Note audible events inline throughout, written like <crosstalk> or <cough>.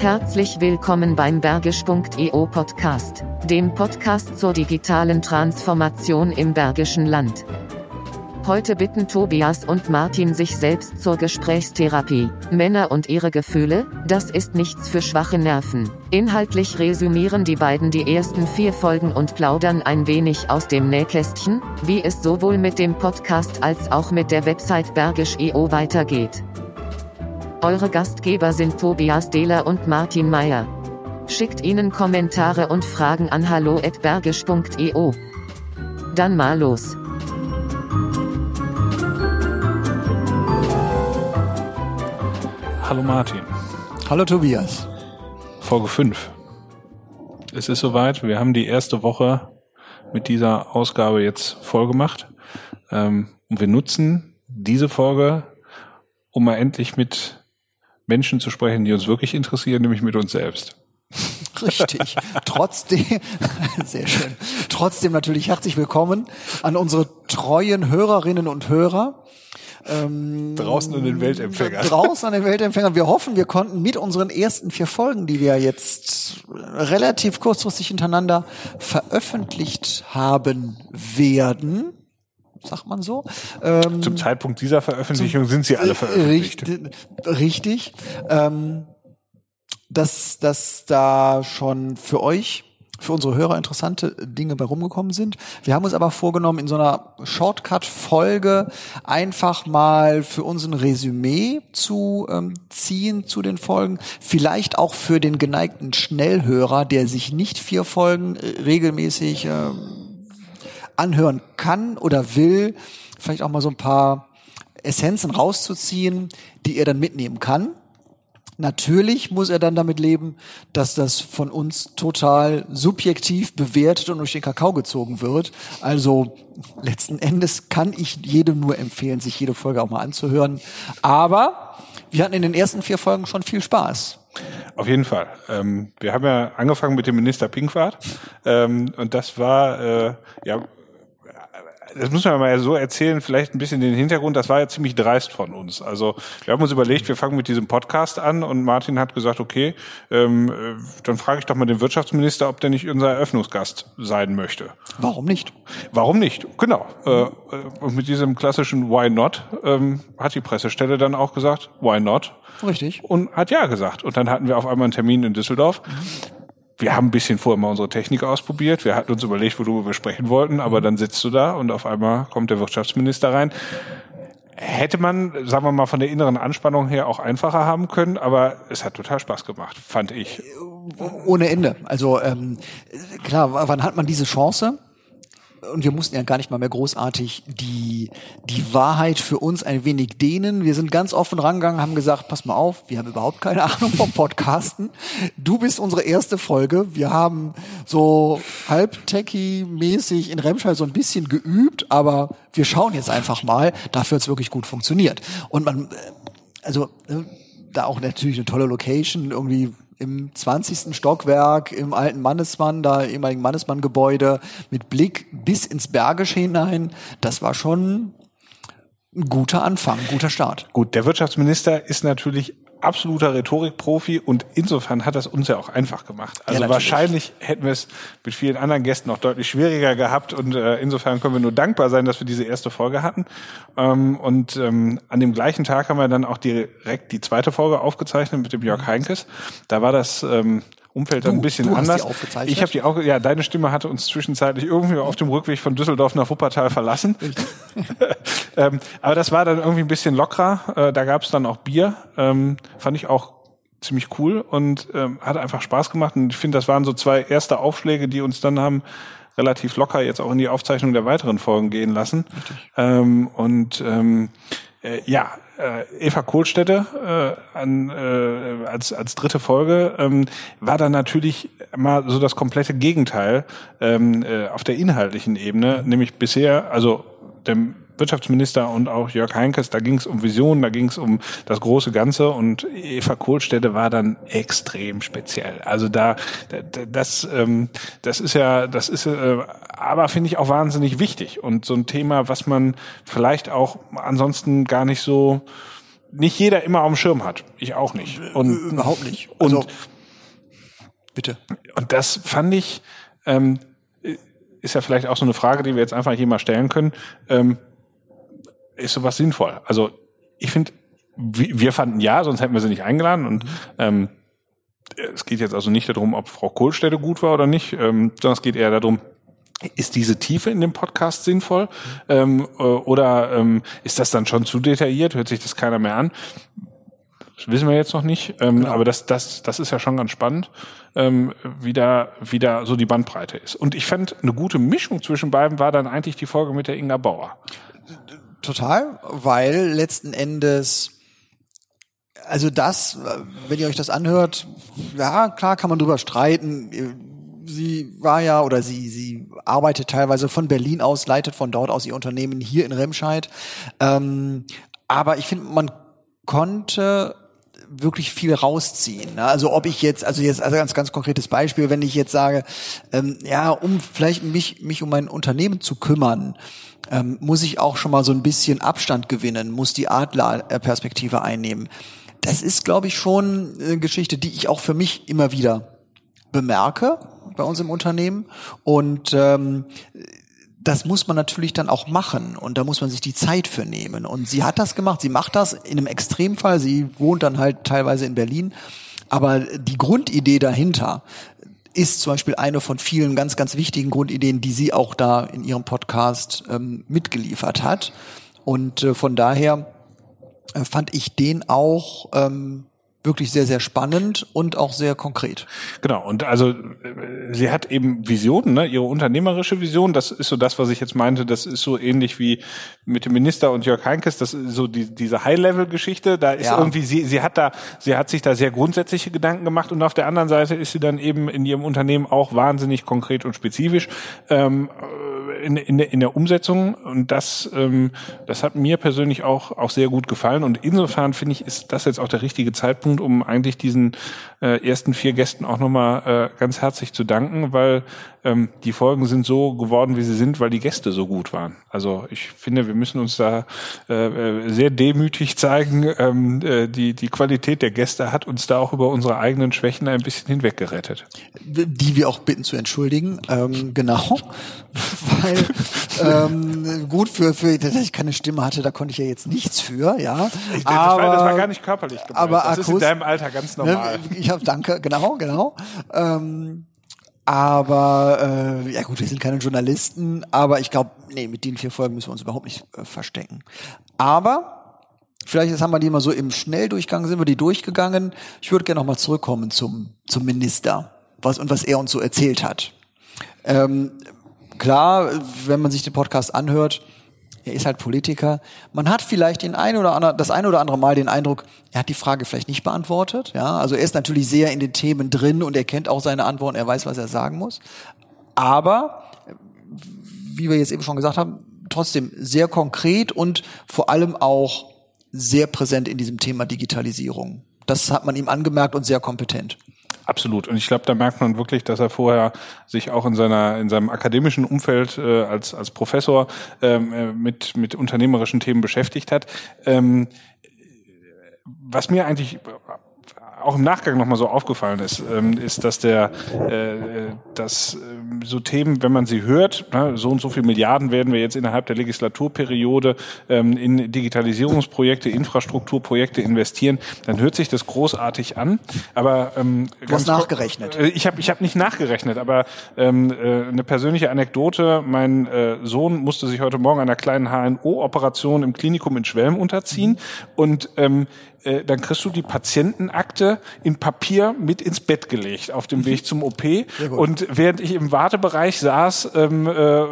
Herzlich willkommen beim Bergisch.eu Podcast, dem Podcast zur digitalen Transformation im Bergischen Land. Heute bitten Tobias und Martin sich selbst zur Gesprächstherapie. Männer und ihre Gefühle, das ist nichts für schwache Nerven. Inhaltlich resümieren die beiden die ersten vier Folgen und plaudern ein wenig aus dem Nähkästchen, wie es sowohl mit dem Podcast als auch mit der Website Bergisch.eu weitergeht. Eure Gastgeber sind Tobias Dehler und Martin Meyer. Schickt ihnen Kommentare und Fragen an hallo@bergisch.eu. Dann mal los. Hallo Martin. Hallo Tobias. Folge 5. Es ist soweit. Wir haben die erste Woche mit dieser Ausgabe jetzt vollgemacht. Ähm, und wir nutzen diese Folge, um mal endlich mit Menschen zu sprechen, die uns wirklich interessieren, nämlich mit uns selbst. <laughs> Richtig. Trotzdem, <laughs> sehr schön. Trotzdem natürlich herzlich willkommen an unsere treuen Hörerinnen und Hörer. Ähm, draußen an den Weltempfängern. <laughs> Draußen an den Weltempfängern. Wir hoffen, wir konnten mit unseren ersten vier Folgen, die wir jetzt relativ kurzfristig hintereinander veröffentlicht haben werden, sagt man so. Ähm, zum Zeitpunkt dieser Veröffentlichung sind sie alle veröffentlicht. Richtig. richtig ähm, dass, dass da schon für euch für unsere Hörer interessante Dinge bei rumgekommen sind. Wir haben uns aber vorgenommen, in so einer Shortcut-Folge einfach mal für uns ein Resümee zu ähm, ziehen zu den Folgen. Vielleicht auch für den geneigten Schnellhörer, der sich nicht vier Folgen äh, regelmäßig äh, anhören kann oder will. Vielleicht auch mal so ein paar Essenzen rauszuziehen, die er dann mitnehmen kann. Natürlich muss er dann damit leben, dass das von uns total subjektiv bewertet und durch den Kakao gezogen wird. Also letzten Endes kann ich jedem nur empfehlen, sich jede Folge auch mal anzuhören. Aber wir hatten in den ersten vier Folgen schon viel Spaß. Auf jeden Fall. Ähm, wir haben ja angefangen mit dem Minister Pinkwart ähm, und das war äh, ja das muss man mal so erzählen, vielleicht ein bisschen den Hintergrund, das war ja ziemlich dreist von uns. Also wir haben uns überlegt, wir fangen mit diesem Podcast an und Martin hat gesagt, okay, ähm, äh, dann frage ich doch mal den Wirtschaftsminister, ob der nicht unser Eröffnungsgast sein möchte. Warum nicht? Warum nicht? Genau. Äh, äh, und mit diesem klassischen Why not ähm, hat die Pressestelle dann auch gesagt, Why not? Richtig. Und hat ja gesagt. Und dann hatten wir auf einmal einen Termin in Düsseldorf. Mhm wir haben ein bisschen vorher mal unsere Technik ausprobiert. Wir hatten uns überlegt, worüber wir sprechen wollten, aber dann sitzt du da und auf einmal kommt der Wirtschaftsminister rein. Hätte man, sagen wir mal, von der inneren Anspannung her auch einfacher haben können, aber es hat total Spaß gemacht, fand ich. Ohne Ende. Also ähm, klar, wann hat man diese Chance? Und wir mussten ja gar nicht mal mehr großartig die, die Wahrheit für uns ein wenig dehnen. Wir sind ganz offen rangegangen, haben gesagt, pass mal auf, wir haben überhaupt keine <laughs> Ahnung vom Podcasten. Du bist unsere erste Folge. Wir haben so halb techie-mäßig in Remscheid so ein bisschen geübt, aber wir schauen jetzt einfach mal. Dafür hat es wirklich gut funktioniert. Und man, äh, also, äh, da auch natürlich eine tolle Location, irgendwie im 20. Stockwerk im alten Mannesmann, da ehemaligen Mannesmann-Gebäude mit Blick bis ins Bergische hinein. Das war schon ein guter Anfang, ein guter Start. Gut, der Wirtschaftsminister ist natürlich absoluter Rhetorikprofi und insofern hat das uns ja auch einfach gemacht. Also ja, wahrscheinlich hätten wir es mit vielen anderen Gästen noch deutlich schwieriger gehabt und äh, insofern können wir nur dankbar sein, dass wir diese erste Folge hatten. Ähm, und ähm, an dem gleichen Tag haben wir dann auch direkt die zweite Folge aufgezeichnet mit dem Jörg Heinkes. Da war das ähm, Umfeld dann ein bisschen du anders. ich habe die auch, ja, deine Stimme hatte uns zwischenzeitlich irgendwie auf dem Rückweg von Düsseldorf nach Wuppertal verlassen. <laughs> ähm, aber das war dann irgendwie ein bisschen lockerer. Äh, da gab es dann auch Bier. Ähm, fand ich auch ziemlich cool und ähm, hat einfach Spaß gemacht. Und ich finde, das waren so zwei erste Aufschläge, die uns dann haben relativ locker jetzt auch in die Aufzeichnung der weiteren Folgen gehen lassen. Ähm, und ähm, äh, ja, äh, Eva Kohlstätte äh, an, äh, als, als dritte Folge ähm, war dann natürlich mal so das komplette Gegenteil ähm, äh, auf der inhaltlichen Ebene, nämlich bisher, also dem Wirtschaftsminister und auch Jörg Heinkes, da ging es um Visionen, da ging es um das große Ganze und Eva Kohlstätte war dann extrem speziell. Also da, das, ähm, das ist ja, das ist äh, aber finde ich auch wahnsinnig wichtig und so ein Thema, was man vielleicht auch ansonsten gar nicht so nicht jeder immer auf dem Schirm hat. Ich auch nicht. Und überhaupt nicht. Also, und bitte. Und das fand ich ähm, ist ja vielleicht auch so eine Frage, die wir jetzt einfach hier mal stellen können. Ähm, ist sowas sinnvoll? Also ich finde, wir fanden ja, sonst hätten wir sie nicht eingeladen und ähm, es geht jetzt also nicht darum, ob Frau Kohlstätte gut war oder nicht, ähm, sondern es geht eher darum, ist diese Tiefe in dem Podcast sinnvoll? Ähm, äh, oder ähm, ist das dann schon zu detailliert? Hört sich das keiner mehr an? Das wissen wir jetzt noch nicht. Ähm, genau. Aber das, das, das ist ja schon ganz spannend, ähm, wie, da, wie da so die Bandbreite ist. Und ich fand, eine gute Mischung zwischen beiden war dann eigentlich die Folge mit der Inga Bauer. Total, weil letzten Endes also das, wenn ihr euch das anhört, ja, klar kann man drüber streiten sie war ja oder sie, sie arbeitet teilweise von Berlin aus, leitet von dort aus ihr Unternehmen hier in Remscheid. Ähm, aber ich finde, man konnte wirklich viel rausziehen. Ne? Also ob ich jetzt, also jetzt also ganz ganz konkretes Beispiel, wenn ich jetzt sage, ähm, ja, um vielleicht mich mich um mein Unternehmen zu kümmern, ähm, muss ich auch schon mal so ein bisschen Abstand gewinnen, muss die Adlerperspektive einnehmen. Das ist, glaube ich, schon eine Geschichte, die ich auch für mich immer wieder bemerke bei uns im Unternehmen. Und ähm, das muss man natürlich dann auch machen und da muss man sich die Zeit für nehmen. Und sie hat das gemacht, sie macht das in einem Extremfall, sie wohnt dann halt teilweise in Berlin. Aber die Grundidee dahinter ist zum Beispiel eine von vielen ganz, ganz wichtigen Grundideen, die sie auch da in ihrem Podcast ähm, mitgeliefert hat. Und äh, von daher äh, fand ich den auch ähm, wirklich sehr, sehr spannend und auch sehr konkret. Genau, und also äh, sie hat eben Visionen, ne? ihre unternehmerische Vision, das ist so das, was ich jetzt meinte, das ist so ähnlich wie mit dem Minister und Jörg Heinkes, das ist so die, diese High-Level-Geschichte, da ist ja. irgendwie, sie, sie hat da, sie hat sich da sehr grundsätzliche Gedanken gemacht und auf der anderen Seite ist sie dann eben in ihrem Unternehmen auch wahnsinnig konkret und spezifisch. Ähm, in, in, der, in der Umsetzung und das, ähm, das hat mir persönlich auch, auch sehr gut gefallen und insofern finde ich, ist das jetzt auch der richtige Zeitpunkt, um eigentlich diesen äh, ersten vier Gästen auch nochmal äh, ganz herzlich zu danken, weil ähm, die Folgen sind so geworden, wie sie sind, weil die Gäste so gut waren. Also ich finde, wir müssen uns da äh, äh, sehr demütig zeigen. Ähm, äh, die, die Qualität der Gäste hat uns da auch über unsere eigenen Schwächen ein bisschen hinweggerettet. Die wir auch bitten zu entschuldigen. Ähm, genau. <laughs> weil <laughs> ähm, gut für, für dass ich keine Stimme hatte, da konnte ich ja jetzt nichts für, ja. Ich, das, aber, war, das war gar nicht körperlich gemeint. Aber das ist in deinem Alter ganz ne, normal. Ne, ich habe danke, genau, genau. Ähm, aber äh, ja gut, wir sind keine Journalisten, aber ich glaube, nee, mit den vier Folgen müssen wir uns überhaupt nicht äh, verstecken. Aber vielleicht jetzt haben wir die mal so im Schnelldurchgang sind wir die durchgegangen. Ich würde gerne noch mal zurückkommen zum zum Minister, was und was er uns so erzählt hat. Ähm, klar, wenn man sich den Podcast anhört, er ist halt Politiker. Man hat vielleicht den ein oder andere, das ein oder andere Mal den Eindruck, er hat die Frage vielleicht nicht beantwortet. Ja, also er ist natürlich sehr in den Themen drin und er kennt auch seine Antworten, er weiß, was er sagen muss. Aber, wie wir jetzt eben schon gesagt haben, trotzdem sehr konkret und vor allem auch sehr präsent in diesem Thema Digitalisierung. Das hat man ihm angemerkt und sehr kompetent. Absolut. Und ich glaube, da merkt man wirklich, dass er vorher sich auch in seiner in seinem akademischen Umfeld äh, als als Professor ähm, äh, mit mit unternehmerischen Themen beschäftigt hat. Ähm, was mir eigentlich auch im Nachgang nochmal so aufgefallen ist, ähm, ist, dass der, äh, dass äh, so Themen, wenn man sie hört, na, so und so viel Milliarden werden wir jetzt innerhalb der Legislaturperiode ähm, in Digitalisierungsprojekte, Infrastrukturprojekte investieren, dann hört sich das großartig an. Aber ähm, du hast nachgerechnet. Äh, ich habe ich hab nicht nachgerechnet, aber ähm, äh, eine persönliche Anekdote: Mein äh, Sohn musste sich heute Morgen einer kleinen HNO-Operation im Klinikum in Schwelm unterziehen mhm. und ähm, äh, dann kriegst du die Patientenakte in Papier mit ins Bett gelegt auf dem Weg zum OP. Und während ich im Wartebereich saß ähm, äh,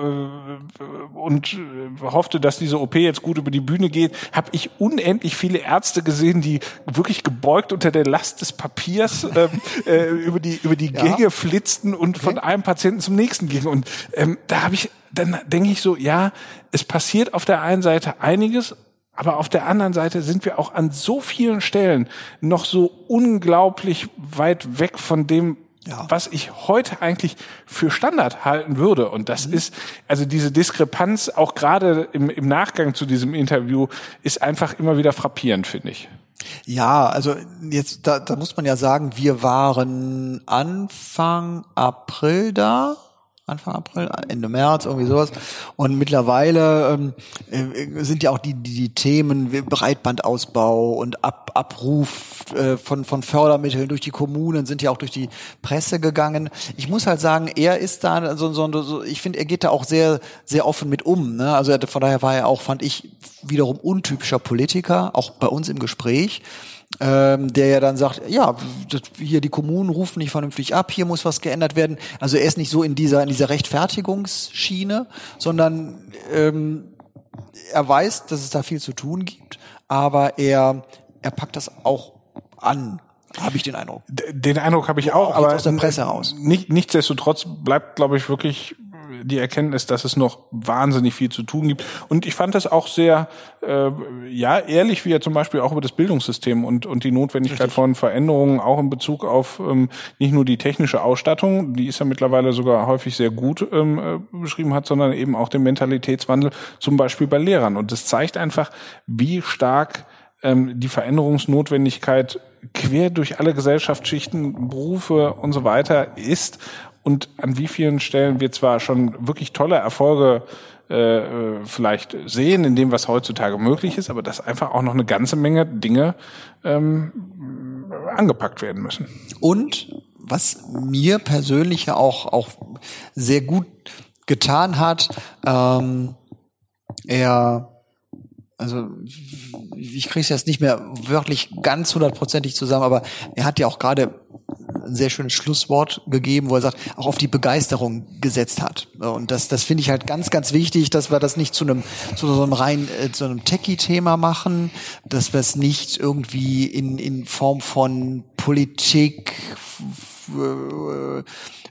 und hoffte, dass diese OP jetzt gut über die Bühne geht, habe ich unendlich viele Ärzte gesehen, die wirklich gebeugt unter der Last des Papiers ähm, äh, über die über die ja. Gänge flitzten und okay. von einem Patienten zum nächsten gingen. Und ähm, da habe ich dann denke ich so, ja, es passiert auf der einen Seite einiges, aber auf der anderen Seite sind wir auch an so vielen Stellen noch so unglaublich weit weg von dem, ja. was ich heute eigentlich für Standard halten würde. Und das mhm. ist, also diese Diskrepanz, auch gerade im, im Nachgang zu diesem Interview, ist einfach immer wieder frappierend, finde ich. Ja, also jetzt, da, da muss man ja sagen, wir waren Anfang April da Anfang April, Ende März, irgendwie sowas. Und mittlerweile ähm, äh, sind ja auch die, die, die Themen Breitbandausbau und Ab, Abruf äh, von, von Fördermitteln durch die Kommunen sind ja auch durch die Presse gegangen. Ich muss halt sagen, er ist da so, so, so ich finde, er geht da auch sehr, sehr offen mit um. Ne? Also von daher war er auch, fand ich, wiederum untypischer Politiker, auch bei uns im Gespräch ähm, der ja dann sagt, ja, das, hier die Kommunen rufen nicht vernünftig ab, hier muss was geändert werden. Also er ist nicht so in dieser in dieser Rechtfertigungsschiene, sondern ähm, er weiß, dass es da viel zu tun gibt, aber er er packt das auch an. Habe ich den Eindruck. Den Eindruck habe ich auch, auch aber aus der Presse heraus. Nicht, nichtsdestotrotz bleibt, glaube ich, wirklich die Erkenntnis, dass es noch wahnsinnig viel zu tun gibt. Und ich fand das auch sehr, äh, ja, ehrlich, wie er zum Beispiel auch über das Bildungssystem und, und die Notwendigkeit Richtig. von Veränderungen auch in Bezug auf ähm, nicht nur die technische Ausstattung, die ist ja mittlerweile sogar häufig sehr gut ähm, äh, beschrieben hat, sondern eben auch den Mentalitätswandel, zum Beispiel bei Lehrern. Und das zeigt einfach, wie stark ähm, die Veränderungsnotwendigkeit quer durch alle Gesellschaftsschichten, Berufe und so weiter ist und an wie vielen Stellen wir zwar schon wirklich tolle Erfolge äh, vielleicht sehen in dem, was heutzutage möglich ist, aber dass einfach auch noch eine ganze Menge Dinge ähm, angepackt werden müssen. Und was mir persönlich ja auch, auch sehr gut getan hat, ähm, er also ich kriege es jetzt nicht mehr wirklich ganz hundertprozentig zusammen, aber er hat ja auch gerade ein sehr schönes Schlusswort gegeben, wo er sagt, auch auf die Begeisterung gesetzt hat. Und das, das finde ich halt ganz, ganz wichtig, dass wir das nicht zu einem, zu so einem rein, äh, zu einem Techie-Thema machen, dass wir es nicht irgendwie in, in Form von Politik, äh,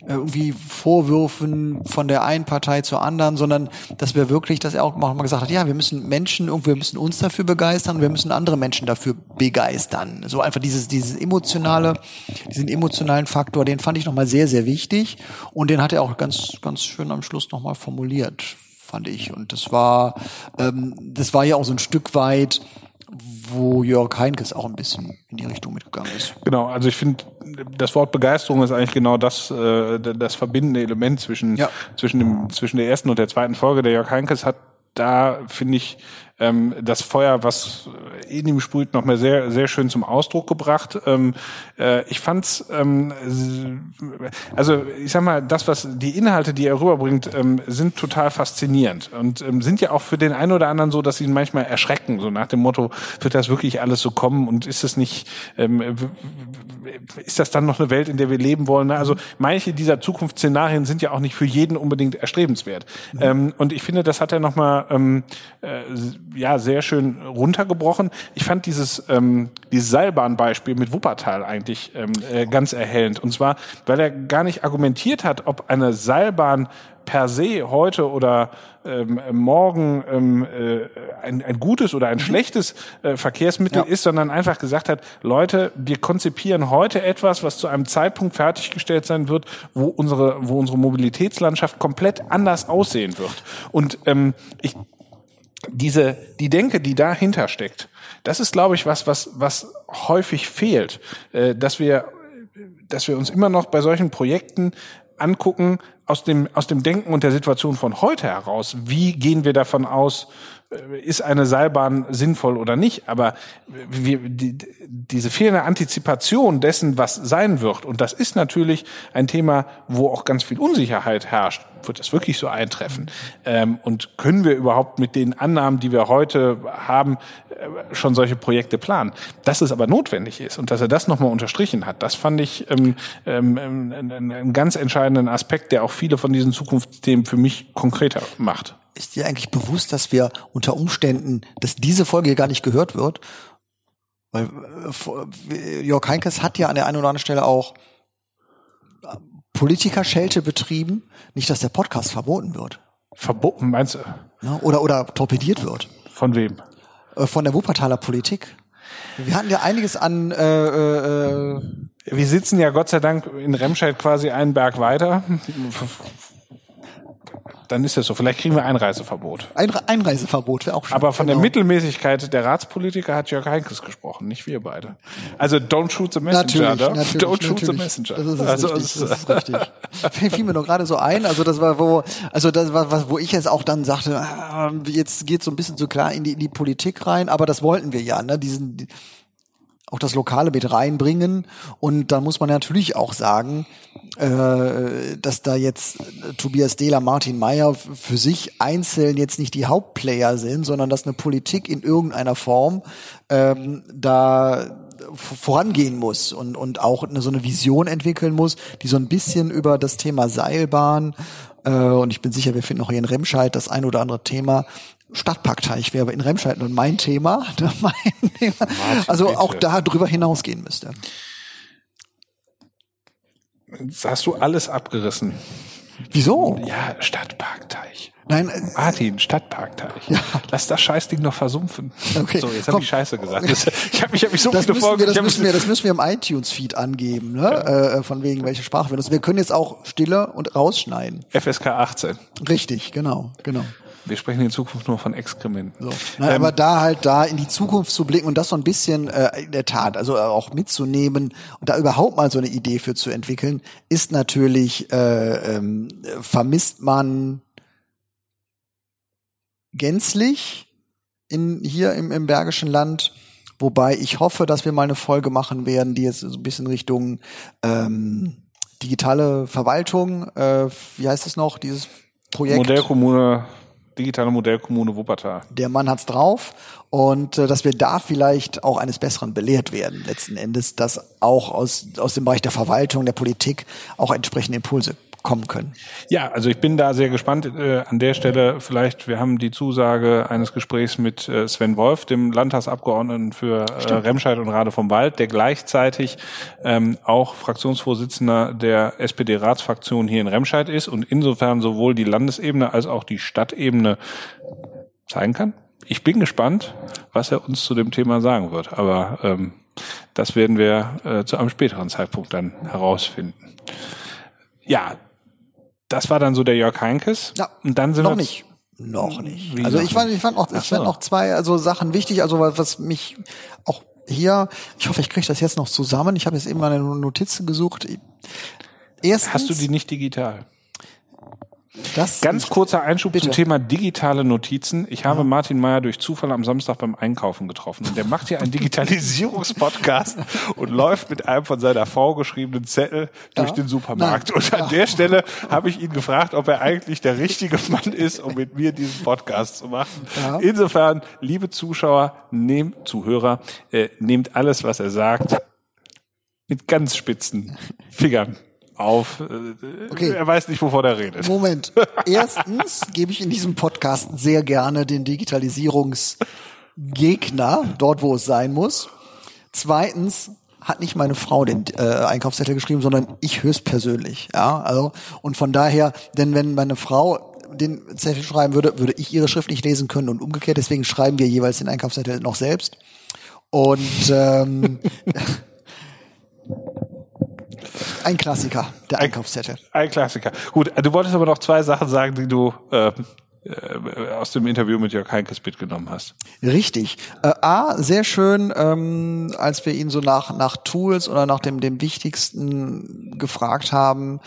irgendwie Vorwürfen von der einen Partei zur anderen, sondern dass wir wirklich, dass er auch mal gesagt hat, ja, wir müssen Menschen, wir müssen uns dafür begeistern, wir müssen andere Menschen dafür begeistern. So einfach dieses, dieses emotionale, diesen emotionalen Faktor, den fand ich nochmal sehr, sehr wichtig und den hat er auch ganz, ganz schön am Schluss nochmal formuliert, fand ich. Und das war, ähm, das war ja auch so ein Stück weit, wo Jörg Heinkes auch ein bisschen in die Richtung mitgegangen ist. Genau, also ich finde, das Wort Begeisterung ist eigentlich genau das, äh, das verbindende Element zwischen, ja. zwischen, dem, zwischen der ersten und der zweiten Folge. Der Jörg Heinkes hat da, finde ich, ähm, das Feuer, was in ihm sprüht, noch mal sehr, sehr schön zum Ausdruck gebracht. Ähm, äh, ich fand's, ähm, also ich sag mal, das, was die Inhalte, die er rüberbringt, ähm, sind total faszinierend und ähm, sind ja auch für den einen oder anderen so, dass sie ihn manchmal erschrecken, so nach dem Motto, wird das wirklich alles so kommen und ist es nicht, ähm, ist das dann noch eine Welt, in der wir leben wollen? Also manche dieser Zukunftsszenarien sind ja auch nicht für jeden unbedingt erstrebenswert. Mhm. Ähm, und ich finde, das hat er nochmal ähm, äh, ja sehr schön runtergebrochen. Ich fand dieses ähm, dieses Seilbahnbeispiel mit Wuppertal eigentlich ähm, äh, ganz erhellend. Und zwar, weil er gar nicht argumentiert hat, ob eine Seilbahn per se heute oder ähm, morgen ähm, äh, ein, ein gutes oder ein mhm. schlechtes äh, Verkehrsmittel ja. ist, sondern einfach gesagt hat, Leute, wir konzipieren heute etwas, was zu einem Zeitpunkt fertiggestellt sein wird, wo unsere, wo unsere Mobilitätslandschaft komplett anders aussehen wird. Und ähm, ich diese, die Denke, die dahinter steckt, das ist, glaube ich, was, was, was häufig fehlt, äh, dass wir, dass wir uns immer noch bei solchen Projekten angucken aus dem, aus dem Denken und der Situation von heute heraus. Wie gehen wir davon aus, äh, ist eine Seilbahn sinnvoll oder nicht, aber wir, die, diese fehlende Antizipation dessen, was sein wird, und das ist natürlich ein Thema, wo auch ganz viel Unsicherheit herrscht, wird das wirklich so eintreffen? Ähm, und können wir überhaupt mit den Annahmen, die wir heute haben, äh, schon solche Projekte planen? Dass es aber notwendig ist und dass er das nochmal unterstrichen hat, das fand ich ähm, ähm, einen, einen ganz entscheidenden Aspekt, der auch viele von diesen Zukunftsthemen für mich konkreter macht ist dir eigentlich bewusst, dass wir unter Umständen, dass diese Folge hier gar nicht gehört wird? Weil äh, Jörg Heinkes hat ja an der einen oder anderen Stelle auch äh, Politikerschelte betrieben. Nicht, dass der Podcast verboten wird. Verboten, meinst du? Ja, oder, oder torpediert wird. Von wem? Äh, von der Wuppertaler Politik. Wir hatten ja einiges an äh, äh, Wir sitzen ja Gott sei Dank in Remscheid quasi einen Berg weiter dann ist das so. Vielleicht kriegen wir Einreiseverbot. Ein Einreiseverbot wäre auch schön. Aber von genau. der Mittelmäßigkeit der Ratspolitiker hat Jörg Heinkes gesprochen, nicht wir beide. Also don't shoot the messenger. Natürlich, natürlich, don't shoot the messenger. Das ist, also, richtig, das ist <laughs> richtig. Fiel mir noch gerade so ein. Also das war wo, also das war was, wo ich jetzt auch dann sagte, ah, jetzt geht so ein bisschen so klar in die, in die Politik rein. Aber das wollten wir ja, ne? Diesen auch das Lokale mit reinbringen. Und da muss man natürlich auch sagen, äh, dass da jetzt Tobias Dehler, Martin Mayer für sich einzeln jetzt nicht die Hauptplayer sind, sondern dass eine Politik in irgendeiner Form ähm, da vorangehen muss und, und auch eine, so eine Vision entwickeln muss, die so ein bisschen über das Thema Seilbahn äh, und ich bin sicher, wir finden auch hier in Remscheid das ein oder andere Thema Stadtparkteich wäre in Remscheid nun mein Thema. <laughs> mein Thema. Also auch da drüber hinausgehen müsste. Jetzt hast du alles abgerissen. Wieso? Ja, Stadtparkteich. Nein, äh, Martin, Stadtparkteich. Ja. Lass das Scheißding noch versumpfen. Okay. So, jetzt habe ich Scheiße gesagt. Das, ich habe mich, hab mich so das viele Folgen. Wir, das, müssen wir, das müssen wir im iTunes-Feed angeben, ne? Ja. Äh, von wegen welche Sprache wir nutzen. Wir können jetzt auch Stille und rausschneiden. FSK 18. Richtig, genau, genau. Wir sprechen in Zukunft nur von Exkrementen. So. Na, ähm, aber da halt da in die Zukunft zu blicken und das so ein bisschen äh, in der Tat, also auch mitzunehmen und da überhaupt mal so eine Idee für zu entwickeln, ist natürlich äh, ähm, vermisst man gänzlich in hier im, im Bergischen Land. Wobei ich hoffe, dass wir mal eine Folge machen werden, die jetzt so ein bisschen Richtung ähm, digitale Verwaltung, äh, wie heißt es noch, dieses Projekt? Modellkommune digitale Modellkommune Wuppertal. Der Mann hat's drauf und äh, dass wir da vielleicht auch eines Besseren belehrt werden, letzten Endes, dass auch aus, aus dem Bereich der Verwaltung, der Politik auch entsprechende Impulse kommen können. Ja, also ich bin da sehr gespannt. Äh, an der Stelle vielleicht, wir haben die Zusage eines Gesprächs mit äh, Sven Wolf, dem Landtagsabgeordneten für äh, Remscheid und Rade vom Wald, der gleichzeitig ähm, auch Fraktionsvorsitzender der SPD-Ratsfraktion hier in Remscheid ist und insofern sowohl die Landesebene als auch die Stadtebene zeigen kann. Ich bin gespannt, was er uns zu dem Thema sagen wird. Aber ähm, das werden wir äh, zu einem späteren Zeitpunkt dann herausfinden. Ja, das war dann so der Jörg Heinkes. Ja. Und dann sind noch wir nicht. Noch nicht. also ich fand, ich fand noch, ich so. fand noch zwei also Sachen wichtig, also was, was mich auch hier, ich hoffe, ich kriege das jetzt noch zusammen. Ich habe jetzt eben meine Notizen gesucht. Erstens, Hast du die nicht digital? Das Ganz kurzer Einschub bitte. zum Thema digitale Notizen. Ich habe ja. Martin Meyer durch Zufall am Samstag beim Einkaufen getroffen. Und der macht hier einen Digitalisierungspodcast <laughs> und läuft mit einem von seiner Frau geschriebenen Zettel durch ja. den Supermarkt. Nein. Und an ja. der Stelle habe ich ihn gefragt, ob er eigentlich der richtige Mann ist, um mit mir diesen Podcast zu machen. Insofern, liebe Zuschauer, nehmt, Zuhörer, äh, nehmt alles, was er sagt, mit ganz spitzen Fingern auf. Äh, okay. Er weiß nicht, wovon er redet. Moment. <laughs> Erstens gebe ich in diesem Podcast sehr gerne den Digitalisierungsgegner dort, wo es sein muss. Zweitens hat nicht meine Frau den äh, Einkaufszettel geschrieben, sondern ich höchstpersönlich. Ja, also und von daher, denn wenn meine Frau den Zettel schreiben würde, würde ich ihre Schrift nicht lesen können und umgekehrt. Deswegen schreiben wir jeweils den Einkaufszettel noch selbst. Und ähm, <laughs> Ein Klassiker, der Einkaufszettel. Ein, ein, Klassiker. Gut, du wolltest aber noch zwei Sachen sagen, die du äh, äh, aus dem Interview mit Jörg Heinkes mitgenommen hast. Richtig. Äh, A, sehr schön, ähm, als wir ihn so nach, nach Tools oder nach dem, dem Wichtigsten gefragt haben,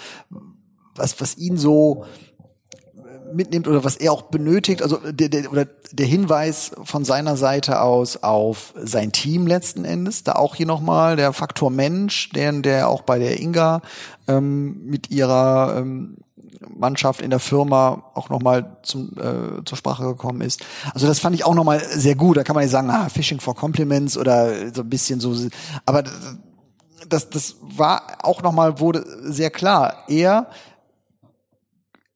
was, was ihn so mitnimmt oder was er auch benötigt, also der, der, oder der Hinweis von seiner Seite aus auf sein Team letzten Endes, da auch hier nochmal der Faktor Mensch, der, der auch bei der Inga ähm, mit ihrer ähm, Mannschaft in der Firma auch nochmal zum, äh, zur Sprache gekommen ist. Also das fand ich auch nochmal sehr gut. Da kann man nicht sagen, ah, Fishing for Compliments oder so ein bisschen so. Aber das, das war auch nochmal, wurde sehr klar. Er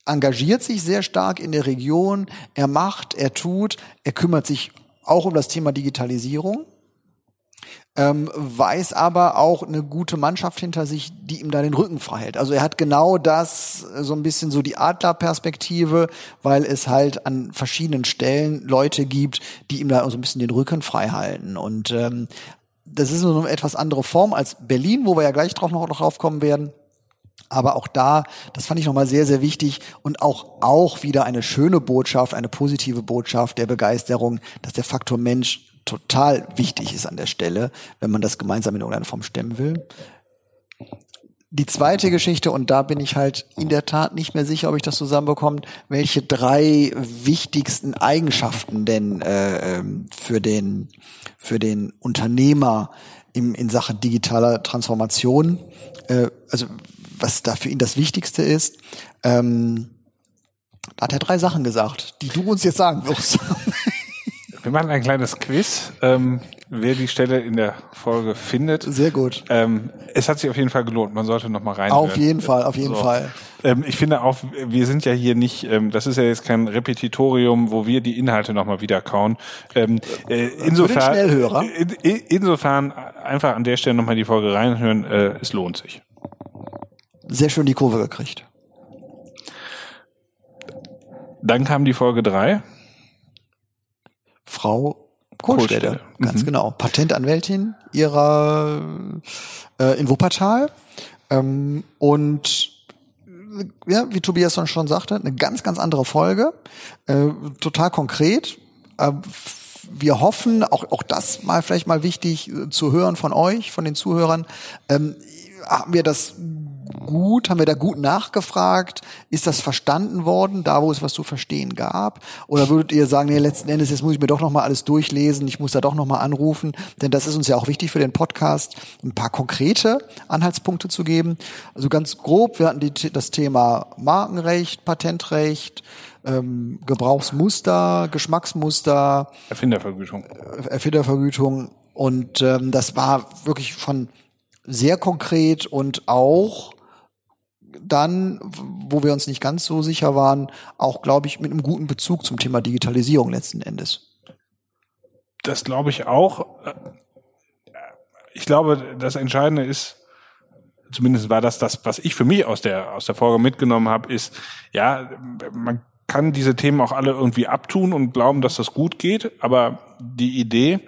engagiert sich sehr stark in der Region, er macht, er tut, er kümmert sich auch um das Thema Digitalisierung, ähm, weiß aber auch eine gute Mannschaft hinter sich, die ihm da den Rücken frei hält. Also er hat genau das, äh, so ein bisschen so die Adlerperspektive, weil es halt an verschiedenen Stellen Leute gibt, die ihm da so ein bisschen den Rücken frei halten. Und ähm, das ist nur eine etwas andere Form als Berlin, wo wir ja gleich drauf noch, noch drauf kommen werden. Aber auch da, das fand ich nochmal sehr, sehr wichtig und auch, auch wieder eine schöne Botschaft, eine positive Botschaft der Begeisterung, dass der Faktor Mensch total wichtig ist an der Stelle, wenn man das gemeinsam in irgendeiner Form stemmen will. Die zweite Geschichte, und da bin ich halt in der Tat nicht mehr sicher, ob ich das zusammenbekomme, welche drei wichtigsten Eigenschaften denn äh, ähm, für den für den Unternehmer im, in Sachen digitaler Transformation, äh, also was da für ihn das Wichtigste ist. Ähm, da hat er drei Sachen gesagt, die du uns jetzt sagen wirst. <laughs> Wir machen ein kleines Quiz, ähm, wer die Stelle in der Folge findet. Sehr gut. Ähm, es hat sich auf jeden Fall gelohnt. Man sollte noch mal rein. Auf jeden Fall, auf jeden so. Fall. Ähm, ich finde auch, wir sind ja hier nicht, ähm, das ist ja jetzt kein Repetitorium, wo wir die Inhalte noch mal wieder kauen. Ähm, äh, insofern, in, insofern einfach an der Stelle noch mal die Folge reinhören. Äh, es lohnt sich sehr schön die Kurve gekriegt. Dann kam die Folge drei. Frau Kohlstelle, ganz mhm. genau. Patentanwältin ihrer äh, in Wuppertal. Ähm, und ja, wie Tobias schon sagte, eine ganz, ganz andere Folge. Äh, total konkret. Äh, wir hoffen, auch, auch das mal vielleicht mal wichtig äh, zu hören von euch, von den Zuhörern, ähm, haben wir das gut? Haben wir da gut nachgefragt? Ist das verstanden worden, da wo es was zu verstehen gab? Oder würdet ihr sagen, nee, letzten Endes, jetzt muss ich mir doch nochmal alles durchlesen, ich muss da doch nochmal anrufen, denn das ist uns ja auch wichtig für den Podcast, ein paar konkrete Anhaltspunkte zu geben. Also ganz grob, wir hatten die, das Thema Markenrecht, Patentrecht, ähm, Gebrauchsmuster, Geschmacksmuster, Erfindervergütung. Erfindervergütung und ähm, das war wirklich von sehr konkret und auch dann, wo wir uns nicht ganz so sicher waren, auch, glaube ich, mit einem guten Bezug zum Thema Digitalisierung letzten Endes. Das glaube ich auch. Ich glaube, das Entscheidende ist, zumindest war das das, was ich für mich aus der, aus der Folge mitgenommen habe, ist, ja, man kann diese Themen auch alle irgendwie abtun und glauben, dass das gut geht, aber die Idee,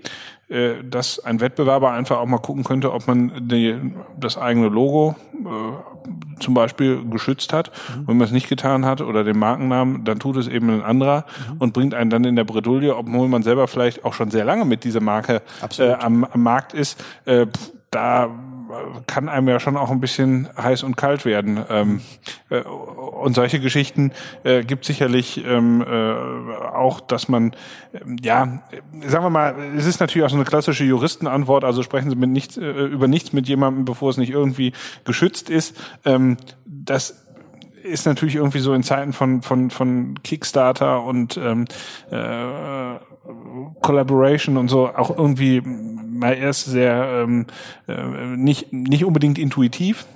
dass ein Wettbewerber einfach auch mal gucken könnte, ob man die, das eigene Logo äh, zum Beispiel geschützt hat. Mhm. Wenn man es nicht getan hat oder den Markennamen, dann tut es eben ein anderer mhm. und bringt einen dann in der Bredouille, obwohl man selber vielleicht auch schon sehr lange mit dieser Marke äh, am, am Markt ist. Äh, da kann einem ja schon auch ein bisschen heiß und kalt werden. Ähm, äh, und solche Geschichten äh, gibt sicherlich ähm, äh, auch, dass man, äh, ja, sagen wir mal, es ist natürlich auch so eine klassische Juristenantwort, also sprechen Sie mit nichts, äh, über nichts mit jemandem, bevor es nicht irgendwie geschützt ist. Ähm, das ist natürlich irgendwie so in Zeiten von von von Kickstarter und ähm, äh, Collaboration und so auch irgendwie mal erst sehr ähm, äh, nicht nicht unbedingt intuitiv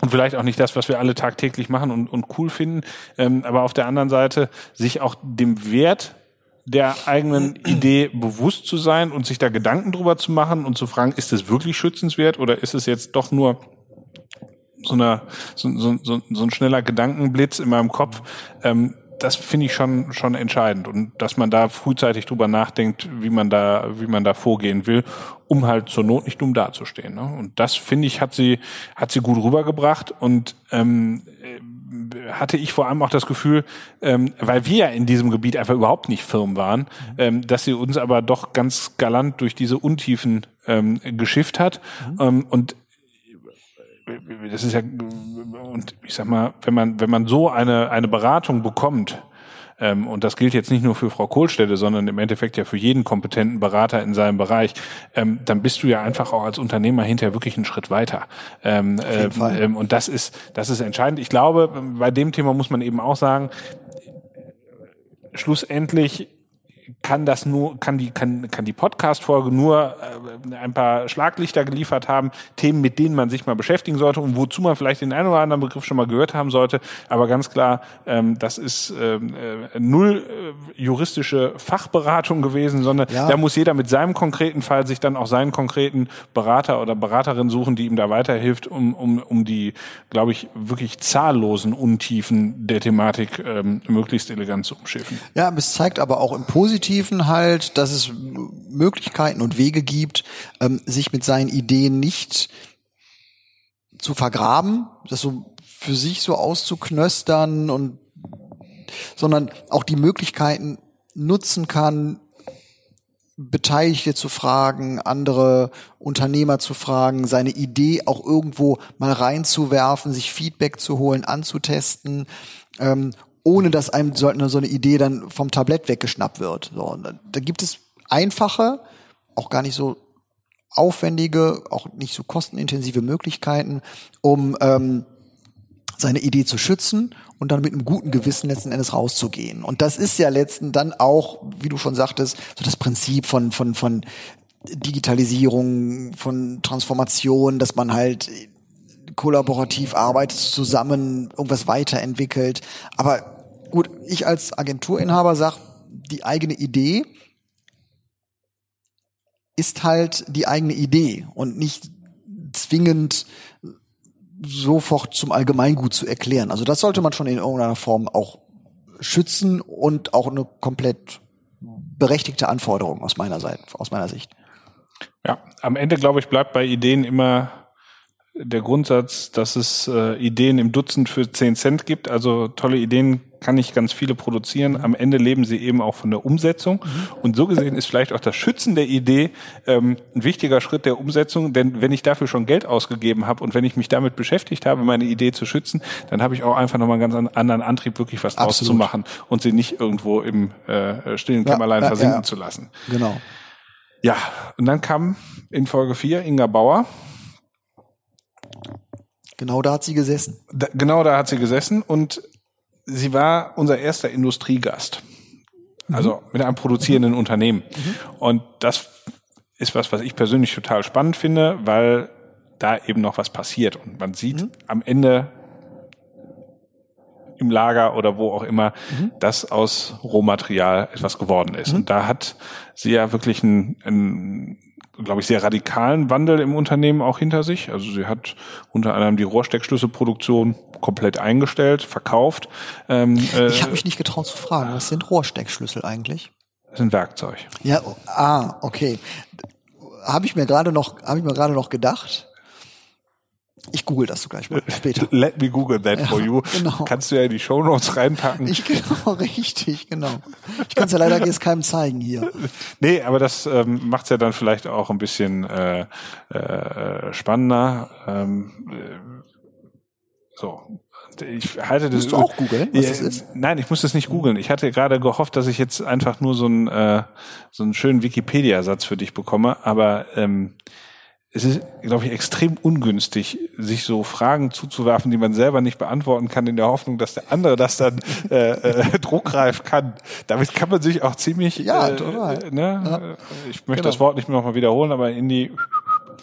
und vielleicht auch nicht das, was wir alle tagtäglich machen und, und cool finden, ähm, aber auf der anderen Seite sich auch dem Wert der eigenen Idee bewusst zu sein und sich da Gedanken drüber zu machen und zu fragen, ist es wirklich schützenswert oder ist es jetzt doch nur so, eine, so, so, so, so ein schneller Gedankenblitz in meinem Kopf? Ähm, das finde ich schon schon entscheidend und dass man da frühzeitig drüber nachdenkt, wie man da wie man da vorgehen will, um halt zur Not nicht dumm dazustehen. Ne? Und das finde ich hat sie hat sie gut rübergebracht und ähm, hatte ich vor allem auch das Gefühl, ähm, weil wir ja in diesem Gebiet einfach überhaupt nicht firm waren, ähm, dass sie uns aber doch ganz galant durch diese Untiefen ähm, geschifft hat mhm. ähm, und das ist ja, und ich sag mal, wenn man, wenn man so eine, eine Beratung bekommt, ähm, und das gilt jetzt nicht nur für Frau Kohlstelle, sondern im Endeffekt ja für jeden kompetenten Berater in seinem Bereich, ähm, dann bist du ja einfach auch als Unternehmer hinterher wirklich einen Schritt weiter. Ähm, ähm, und das ist, das ist entscheidend. Ich glaube, bei dem Thema muss man eben auch sagen, schlussendlich kann das nur, kann die, kann, kann die Podcast-Folge nur äh, ein paar Schlaglichter geliefert haben, Themen, mit denen man sich mal beschäftigen sollte und wozu man vielleicht den einen oder anderen Begriff schon mal gehört haben sollte. Aber ganz klar, ähm, das ist ähm, äh, null äh, juristische Fachberatung gewesen, sondern ja. da muss jeder mit seinem konkreten Fall sich dann auch seinen konkreten Berater oder Beraterin suchen, die ihm da weiterhilft, um, um, um die, glaube ich, wirklich zahllosen Untiefen der Thematik ähm, möglichst elegant zu umschiffen. Ja, es zeigt aber auch im Positiven, Positiven halt, dass es Möglichkeiten und Wege gibt, ähm, sich mit seinen Ideen nicht zu vergraben, das so für sich so auszuknöstern und sondern auch die Möglichkeiten nutzen kann, Beteiligte zu fragen, andere Unternehmer zu fragen, seine Idee auch irgendwo mal reinzuwerfen, sich Feedback zu holen, anzutesten, ähm, ohne dass einem so eine, Idee dann vom Tablett weggeschnappt wird. So, da, da gibt es einfache, auch gar nicht so aufwendige, auch nicht so kostenintensive Möglichkeiten, um ähm, seine Idee zu schützen und dann mit einem guten Gewissen letzten Endes rauszugehen. Und das ist ja letzten dann auch, wie du schon sagtest, so das Prinzip von, von, von Digitalisierung, von Transformation, dass man halt kollaborativ arbeitet, zusammen irgendwas weiterentwickelt. Aber gut, ich als Agenturinhaber sag, die eigene Idee ist halt die eigene Idee und nicht zwingend sofort zum Allgemeingut zu erklären. Also das sollte man schon in irgendeiner Form auch schützen und auch eine komplett berechtigte Anforderung aus meiner Seite, aus meiner Sicht. Ja, am Ende glaube ich bleibt bei Ideen immer der Grundsatz, dass es äh, Ideen im Dutzend für 10 Cent gibt. Also tolle Ideen kann ich ganz viele produzieren. Am Ende leben sie eben auch von der Umsetzung. Mhm. Und so gesehen ist vielleicht auch das Schützen der Idee ähm, ein wichtiger Schritt der Umsetzung. Denn wenn ich dafür schon Geld ausgegeben habe und wenn ich mich damit beschäftigt habe, meine Idee zu schützen, dann habe ich auch einfach nochmal einen ganz anderen Antrieb, wirklich was draus zu machen und sie nicht irgendwo im äh, stillen Kämmerlein ja, versinken ja. zu lassen. Genau. Ja, und dann kam in Folge 4 Inga Bauer Genau da hat sie gesessen. Da, genau da hat sie gesessen und sie war unser erster Industriegast. Also mhm. mit einem produzierenden mhm. Unternehmen. Mhm. Und das ist was, was ich persönlich total spannend finde, weil da eben noch was passiert. Und man sieht mhm. am Ende im Lager oder wo auch immer, mhm. dass aus Rohmaterial etwas geworden ist. Mhm. Und da hat sie ja wirklich ein, ein glaube ich, sehr radikalen Wandel im Unternehmen auch hinter sich. Also sie hat unter anderem die Rohrsteckschlüsselproduktion komplett eingestellt, verkauft. Ähm, äh, ich habe mich nicht getraut zu fragen, was sind Rohrsteckschlüssel eigentlich? Das sind Werkzeug. Ja, ah, okay. Habe ich mir gerade noch, habe ich mir gerade noch gedacht. Ich google das gleich mal später. <laughs> Let me google that for you. Genau. Kannst du ja in die Show Notes reinpacken. Ich genau, <laughs> richtig, genau. Ich kann es ja leider jetzt keinem zeigen hier. <laughs> Nee, aber das ähm, macht es ja dann vielleicht auch ein bisschen äh, äh, spannender. Ähm, äh, so, ich halte das. Musst du auch googeln, was ja, das ist? Nein, ich muss das nicht googeln. Ich hatte gerade gehofft, dass ich jetzt einfach nur so einen äh, so einen schönen Wikipedia-Satz für dich bekomme, aber ähm, es ist, glaube ich, extrem ungünstig, sich so Fragen zuzuwerfen, die man selber nicht beantworten kann, in der Hoffnung, dass der andere das dann <laughs> äh, äh, druckreif kann. Damit kann man sich auch ziemlich, ja, äh, total. Ne? Ja. Ich möchte genau. das Wort nicht mehr nochmal wiederholen, aber in die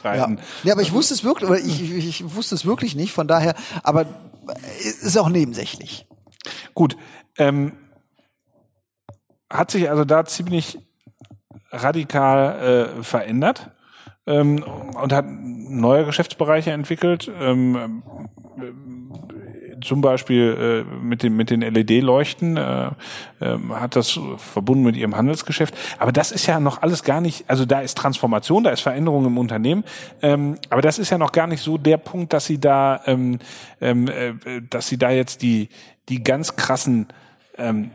reiten. Ja. ja, aber ich wusste es wirklich, oder ich, ich, ich wusste es wirklich nicht, von daher, aber ist auch nebensächlich. Gut. Ähm, hat sich also da ziemlich radikal äh, verändert ähm, und hat neue Geschäftsbereiche entwickelt. Ähm, zum Beispiel äh, mit, dem, mit den LED-Leuchten, äh, äh, hat das verbunden mit ihrem Handelsgeschäft. Aber das ist ja noch alles gar nicht, also da ist Transformation, da ist Veränderung im Unternehmen, ähm, aber das ist ja noch gar nicht so der Punkt, dass sie da, ähm, ähm, äh, dass sie da jetzt die, die ganz krassen ähm,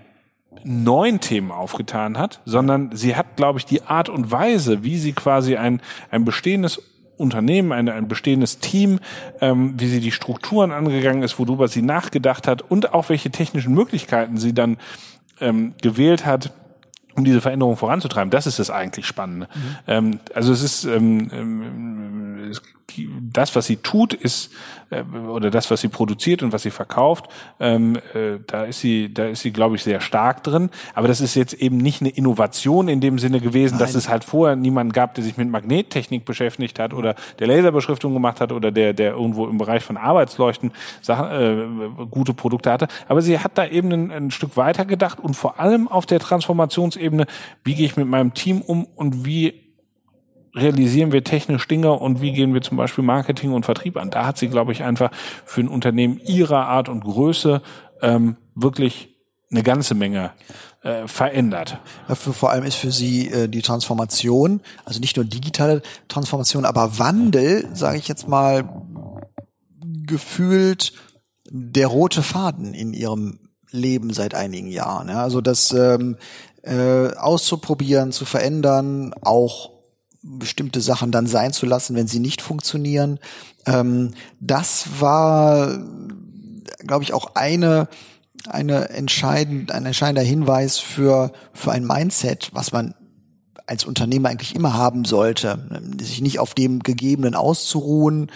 neuen Themen aufgetan hat, sondern sie hat, glaube ich, die Art und Weise, wie sie quasi ein, ein bestehendes Unternehmen, ein, ein bestehendes Team, ähm, wie sie die Strukturen angegangen ist, worüber sie nachgedacht hat und auch welche technischen Möglichkeiten sie dann ähm, gewählt hat, um diese Veränderung voranzutreiben. Das ist das eigentlich Spannende. Mhm. Ähm, also es ist ähm, ähm, das, was sie tut, ist äh, oder das, was sie produziert und was sie verkauft, ähm, äh, da ist sie, da ist sie, glaube ich, sehr stark drin. Aber das ist jetzt eben nicht eine Innovation in dem Sinne gewesen, Nein. dass es halt vorher niemanden gab, der sich mit Magnettechnik beschäftigt hat oder der Laserbeschriftung gemacht hat oder der, der irgendwo im Bereich von Arbeitsleuchten Sachen, äh, gute Produkte hatte. Aber sie hat da eben ein, ein Stück weiter gedacht und vor allem auf der Transformationsebene, wie gehe ich mit meinem Team um und wie realisieren wir technisch Dinge und wie gehen wir zum Beispiel Marketing und Vertrieb an. Da hat sie, glaube ich, einfach für ein Unternehmen ihrer Art und Größe ähm, wirklich eine ganze Menge äh, verändert. Ja, vor allem ist für sie äh, die Transformation, also nicht nur digitale Transformation, aber Wandel, sage ich jetzt mal, gefühlt der rote Faden in ihrem Leben seit einigen Jahren. Ja? Also das ähm, äh, auszuprobieren, zu verändern, auch bestimmte Sachen dann sein zu lassen, wenn sie nicht funktionieren. Ähm, das war, glaube ich, auch eine eine entscheidend, ein entscheidender Hinweis für, für ein Mindset, was man als Unternehmer eigentlich immer haben sollte. Sich nicht auf dem Gegebenen auszuruhen,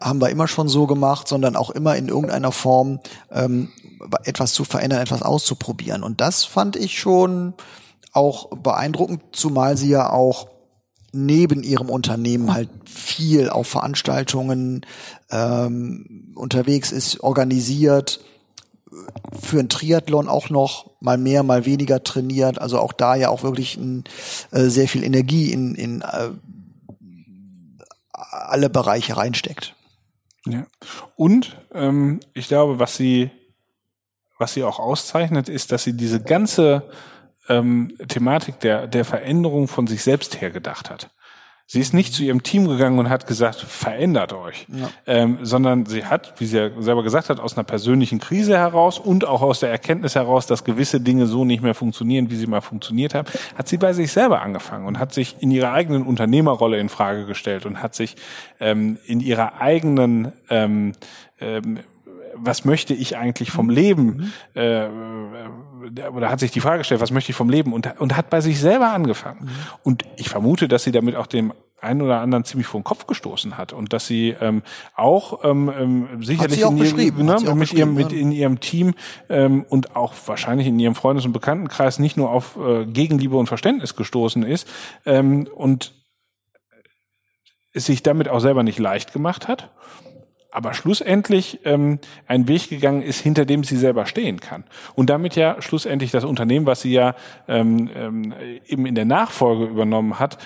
haben wir immer schon so gemacht, sondern auch immer in irgendeiner Form ähm, etwas zu verändern, etwas auszuprobieren. Und das fand ich schon auch beeindruckend, zumal sie ja auch neben ihrem Unternehmen halt viel auf Veranstaltungen ähm, unterwegs ist, organisiert, für ein Triathlon auch noch mal mehr, mal weniger trainiert. Also auch da ja auch wirklich ein, äh, sehr viel Energie in, in äh, alle Bereiche reinsteckt. Ja. Und ähm, ich glaube, was sie, was sie auch auszeichnet, ist, dass sie diese ganze ähm, Thematik der, der Veränderung von sich selbst her gedacht hat. Sie ist nicht zu ihrem Team gegangen und hat gesagt, verändert euch, ja. ähm, sondern sie hat, wie sie ja selber gesagt hat, aus einer persönlichen Krise heraus und auch aus der Erkenntnis heraus, dass gewisse Dinge so nicht mehr funktionieren, wie sie mal funktioniert haben, hat sie bei sich selber angefangen und hat sich in ihrer eigenen Unternehmerrolle in Frage gestellt und hat sich ähm, in ihrer eigenen ähm, ähm, was möchte ich eigentlich vom Leben? Mhm. Äh, oder hat sich die Frage gestellt, was möchte ich vom Leben? Und, und hat bei sich selber angefangen. Mhm. Und ich vermute, dass sie damit auch dem einen oder anderen ziemlich vor den Kopf gestoßen hat und dass sie ähm, auch ähm, ähm sicherlich auch in ihrem, ne, mit ihrem mit in ihrem Team ähm, und auch wahrscheinlich in ihrem Freundes- und Bekanntenkreis nicht nur auf äh, Gegenliebe und Verständnis gestoßen ist ähm, und es sich damit auch selber nicht leicht gemacht hat aber schlussendlich ähm, ein Weg gegangen ist, hinter dem sie selber stehen kann. Und damit ja schlussendlich das Unternehmen, was sie ja ähm, ähm, eben in der Nachfolge übernommen hat,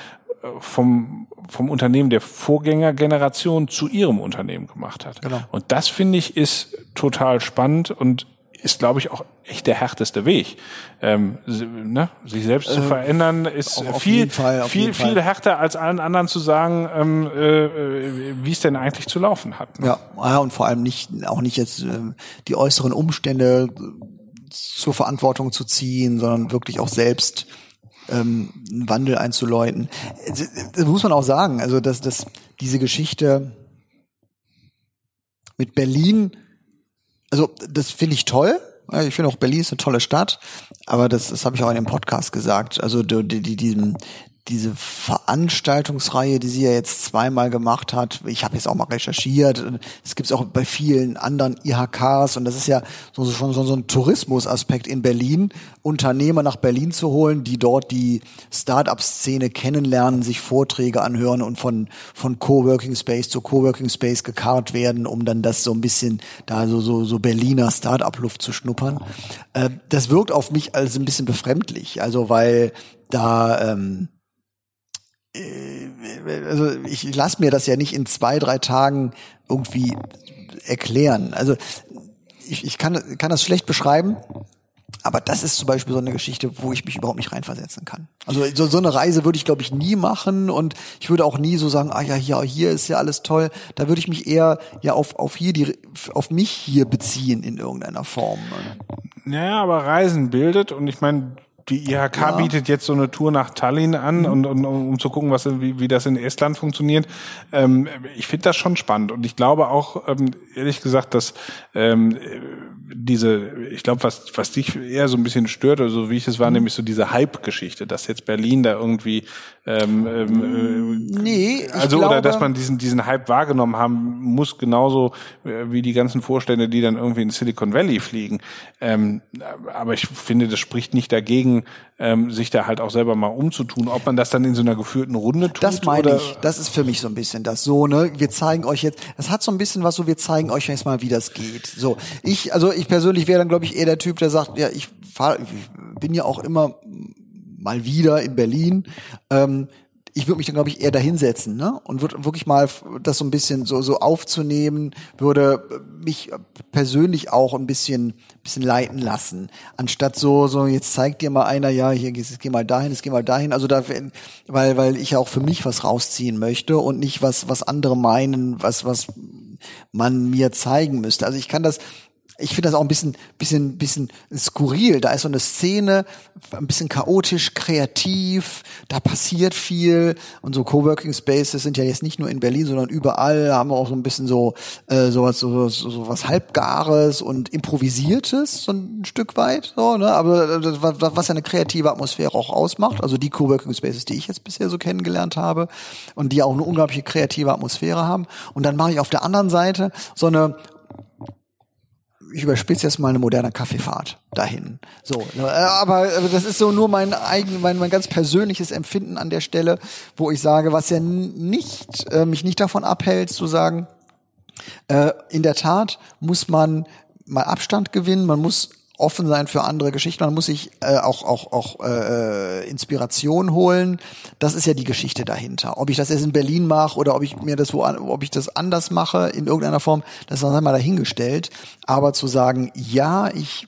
äh, vom, vom Unternehmen der Vorgängergeneration zu ihrem Unternehmen gemacht hat. Genau. Und das finde ich ist total spannend und ist, glaube ich, auch echt der härteste Weg. Ähm, ne? Sich selbst äh, zu verändern ist viel, Fall, viel, viel härter als allen anderen zu sagen, ähm, äh, äh, wie es denn eigentlich zu laufen hat. Ne? Ja, ja, und vor allem nicht, auch nicht jetzt äh, die äußeren Umstände zur Verantwortung zu ziehen, sondern wirklich auch selbst ähm, einen Wandel einzuläuten. Das muss man auch sagen, also dass, dass diese Geschichte mit Berlin also das finde ich toll. Ich finde auch Berlin ist eine tolle Stadt, aber das, das habe ich auch in dem Podcast gesagt. Also die, die, diesen, diese Veranstaltungsreihe, die sie ja jetzt zweimal gemacht hat, ich habe jetzt auch mal recherchiert, es gibt es auch bei vielen anderen IHKs und das ist ja so, schon so, ein Tourismusaspekt in Berlin, Unternehmer nach Berlin zu holen, die dort die Start-up-Szene kennenlernen, sich Vorträge anhören und von, von Coworking Space zu Coworking Space gekarrt werden, um dann das so ein bisschen da so, so, so Berliner Start-up-Luft zu schnuppern. Äh, das wirkt auf mich als ein bisschen befremdlich, also weil da ähm, äh, also ich lasse mir das ja nicht in zwei, drei Tagen irgendwie erklären. Also ich, ich kann, kann das schlecht beschreiben, aber das ist zum Beispiel so eine Geschichte, wo ich mich überhaupt nicht reinversetzen kann. Also so, so eine Reise würde ich, glaube ich, nie machen und ich würde auch nie so sagen, ah ja, hier, hier ist ja alles toll. Da würde ich mich eher ja auf, auf hier die, auf mich hier beziehen in irgendeiner Form. Naja, aber Reisen bildet und ich meine, die IHK ja. bietet jetzt so eine Tour nach Tallinn an, mhm. und, und, um zu gucken, was wie, wie das in Estland funktioniert. Ähm, ich finde das schon spannend und ich glaube auch ähm, ehrlich gesagt, dass ähm, diese, ich glaube, was was dich eher so ein bisschen stört, oder so wie ich es war, mhm. nämlich so diese Hype-Geschichte, dass jetzt Berlin da irgendwie ähm, ähm, äh, nee, also glaube, oder dass man diesen diesen Hype wahrgenommen haben muss, genauso äh, wie die ganzen Vorstände, die dann irgendwie in Silicon Valley fliegen. Ähm, aber ich finde, das spricht nicht dagegen, ähm, sich da halt auch selber mal umzutun. Ob man das dann in so einer geführten Runde tut. Das meine oder? ich. Das ist für mich so ein bisschen das so. Ne, wir zeigen euch jetzt. Das hat so ein bisschen was so. Wir zeigen euch jetzt mal, wie das geht. So, ich also ich persönlich wäre dann glaube ich eher der Typ, der sagt, ja, ich fahr, ich bin ja auch immer mal wieder in Berlin. Ähm, ich würde mich dann, glaube ich, eher dahinsetzen, ne? Und würde wirklich mal das so ein bisschen so, so aufzunehmen, würde mich persönlich auch ein bisschen, bisschen leiten lassen. Anstatt so, so, jetzt zeigt dir mal einer, ja, hier, jetzt geh mal dahin, jetzt geh mal dahin. Also da, weil, weil ich auch für mich was rausziehen möchte und nicht was, was andere meinen, was, was man mir zeigen müsste. Also ich kann das, ich finde das auch ein bisschen, bisschen, bisschen skurril. Da ist so eine Szene, ein bisschen chaotisch, kreativ, da passiert viel. Und so Coworking Spaces sind ja jetzt nicht nur in Berlin, sondern überall haben wir auch so ein bisschen so, äh, sowas, so, so, so was Halbgares und Improvisiertes, so ein Stück weit. So, ne? Aber das, was ja eine kreative Atmosphäre auch ausmacht. Also die Coworking Spaces, die ich jetzt bisher so kennengelernt habe und die auch eine unglaubliche kreative Atmosphäre haben. Und dann mache ich auf der anderen Seite so eine ich überspitze jetzt mal eine moderne Kaffeefahrt dahin. So, ne, aber, aber das ist so nur mein eigen, mein, mein ganz persönliches Empfinden an der Stelle, wo ich sage, was ja nicht äh, mich nicht davon abhält zu sagen, äh, in der Tat muss man mal Abstand gewinnen, man muss offen sein für andere Geschichten. Man muss sich äh, auch auch auch äh, Inspiration holen. Das ist ja die Geschichte dahinter. Ob ich das jetzt in Berlin mache oder ob ich mir das wo ob ich das anders mache in irgendeiner Form, das ist dann mal dahingestellt. Aber zu sagen, ja, ich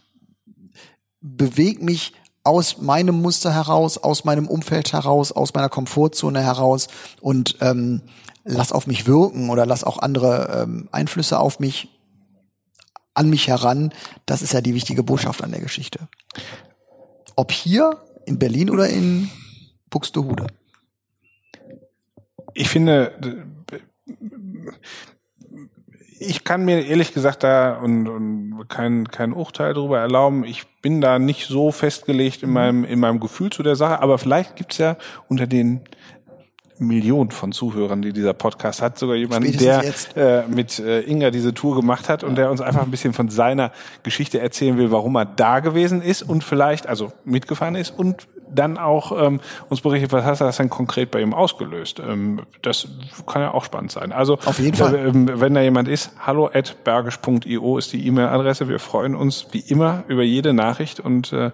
bewege mich aus meinem Muster heraus, aus meinem Umfeld heraus, aus meiner Komfortzone heraus und ähm, lass auf mich wirken oder lass auch andere ähm, Einflüsse auf mich an mich heran. Das ist ja die wichtige Botschaft an der Geschichte. Ob hier in Berlin oder in Buxtehude. Ich finde, ich kann mir ehrlich gesagt da und, und kein, kein Urteil darüber erlauben. Ich bin da nicht so festgelegt in meinem, in meinem Gefühl zu der Sache, aber vielleicht gibt's ja unter den Millionen von Zuhörern, die dieser Podcast hat. Sogar jemand, der äh, mit äh, Inga diese Tour gemacht hat und der uns einfach ein bisschen von seiner Geschichte erzählen will, warum er da gewesen ist und vielleicht, also mitgefahren ist und dann auch ähm, uns berichtet, was hat das denn konkret bei ihm ausgelöst. Ähm, das kann ja auch spannend sein. Also auf jeden Fall. Äh, wenn da jemand ist, hallo at bergisch.io ist die E-Mail-Adresse. Wir freuen uns wie immer über jede Nachricht und äh,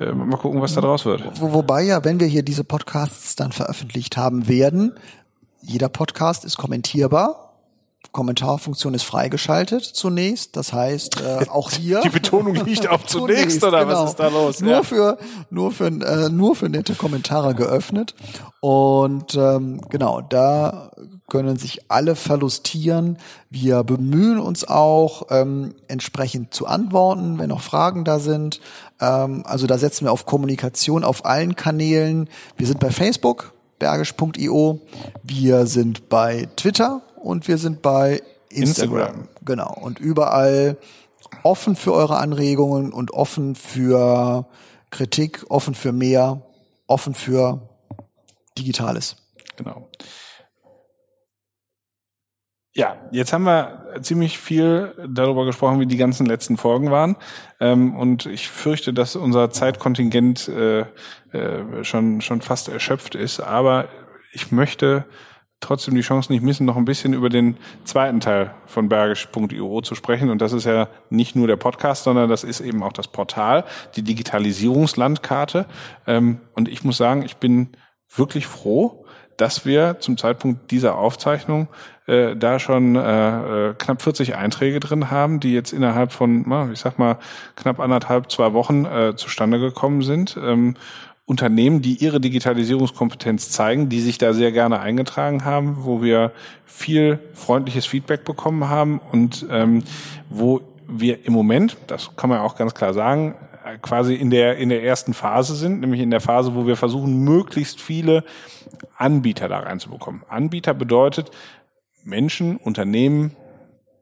äh, mal gucken, was da draus wird. Wo, wobei ja, wenn wir hier diese Podcasts dann veröffentlicht haben werden, jeder Podcast ist kommentierbar Kommentarfunktion ist freigeschaltet zunächst. Das heißt, äh, auch <laughs> hier. Die Betonung liegt auf <laughs> zunächst, zunächst oder genau. was ist da los? Nur ja. für, nur für, äh, nur für nette Kommentare geöffnet. Und ähm, genau, da können sich alle verlustieren. Wir bemühen uns auch, ähm, entsprechend zu antworten, wenn noch Fragen da sind. Ähm, also da setzen wir auf Kommunikation auf allen Kanälen. Wir sind bei Facebook, bergisch.io. Wir sind bei Twitter, und wir sind bei Instagram. Instagram. Genau. Und überall offen für eure Anregungen und offen für Kritik, offen für mehr, offen für Digitales. Genau. Ja, jetzt haben wir ziemlich viel darüber gesprochen, wie die ganzen letzten Folgen waren. Ähm, und ich fürchte, dass unser Zeitkontingent äh, äh, schon, schon fast erschöpft ist. Aber ich möchte trotzdem die Chance nicht missen, noch ein bisschen über den zweiten Teil von bergisch.io zu sprechen. Und das ist ja nicht nur der Podcast, sondern das ist eben auch das Portal, die Digitalisierungslandkarte. Ähm, und ich muss sagen, ich bin wirklich froh, dass wir zum Zeitpunkt dieser Aufzeichnung äh, da schon äh, äh knapp 40 Einträge drin haben, die jetzt innerhalb von, ich sag mal, knapp anderthalb, zwei Wochen äh, zustande gekommen sind. Ähm, Unternehmen, die ihre Digitalisierungskompetenz zeigen, die sich da sehr gerne eingetragen haben, wo wir viel freundliches Feedback bekommen haben und ähm, wo wir im Moment, das kann man auch ganz klar sagen, quasi in der, in der ersten Phase sind, nämlich in der Phase, wo wir versuchen, möglichst viele Anbieter da reinzubekommen. Anbieter bedeutet Menschen, Unternehmen,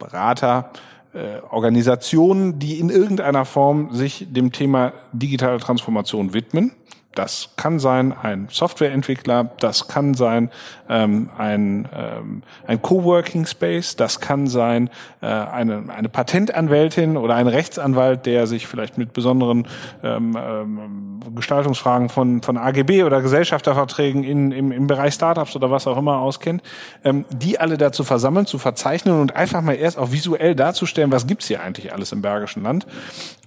Berater, äh, Organisationen, die in irgendeiner Form sich dem Thema digitale Transformation widmen das kann sein ein Softwareentwickler, das kann sein ähm, ein, ähm, ein Coworking Space, das kann sein äh, eine, eine Patentanwältin oder ein Rechtsanwalt, der sich vielleicht mit besonderen ähm, ähm, Gestaltungsfragen von, von AGB oder Gesellschafterverträgen in, im, im Bereich Startups oder was auch immer auskennt, ähm, die alle dazu versammeln, zu verzeichnen und einfach mal erst auch visuell darzustellen, was gibt's hier eigentlich alles im Bergischen Land.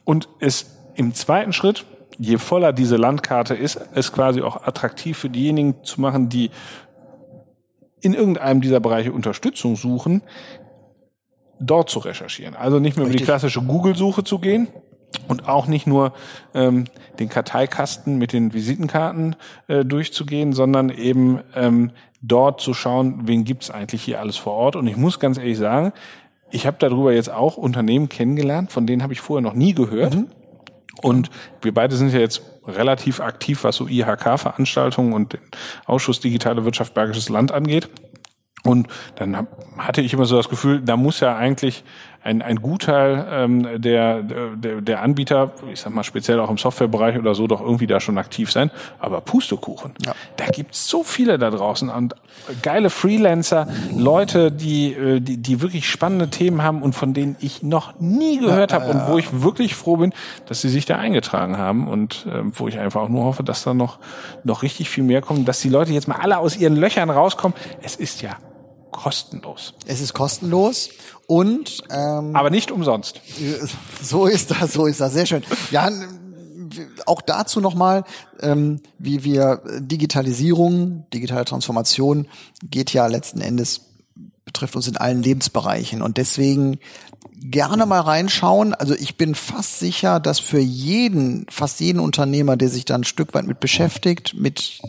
Und es im zweiten Schritt je voller diese Landkarte ist, es quasi auch attraktiv für diejenigen zu machen, die in irgendeinem dieser Bereiche Unterstützung suchen, dort zu recherchieren. Also nicht mehr Richtig. über die klassische Google-Suche zu gehen, und auch nicht nur ähm, den Karteikasten mit den Visitenkarten äh, durchzugehen, sondern eben ähm, dort zu schauen, wen gibt's eigentlich hier alles vor Ort. Und ich muss ganz ehrlich sagen, ich habe darüber jetzt auch Unternehmen kennengelernt, von denen habe ich vorher noch nie gehört. Mhm. Und wir beide sind ja jetzt relativ aktiv, was so IHK-Veranstaltungen und den Ausschuss Digitale Wirtschaft Bergisches Land angeht. Und dann hatte ich immer so das Gefühl, da muss ja eigentlich ein, ein Gutteil ähm, der, der, der Anbieter, ich sag mal speziell auch im Softwarebereich oder so, doch irgendwie da schon aktiv sein. Aber Pustekuchen, ja. da gibt's so viele da draußen und geile Freelancer, Leute, die, äh, die, die wirklich spannende Themen haben und von denen ich noch nie gehört habe und wo ich wirklich froh bin, dass sie sich da eingetragen haben und äh, wo ich einfach auch nur hoffe, dass da noch, noch richtig viel mehr kommt, dass die Leute jetzt mal alle aus ihren Löchern rauskommen. Es ist ja kostenlos. Es ist kostenlos und ähm, aber nicht umsonst. <laughs> So ist das, so ist das sehr schön. Ja, auch dazu nochmal, ähm, wie wir Digitalisierung, digitale Transformation geht ja letzten Endes betrifft uns in allen Lebensbereichen und deswegen gerne mal reinschauen. Also ich bin fast sicher, dass für jeden, fast jeden Unternehmer, der sich da ein Stück weit mit beschäftigt, mit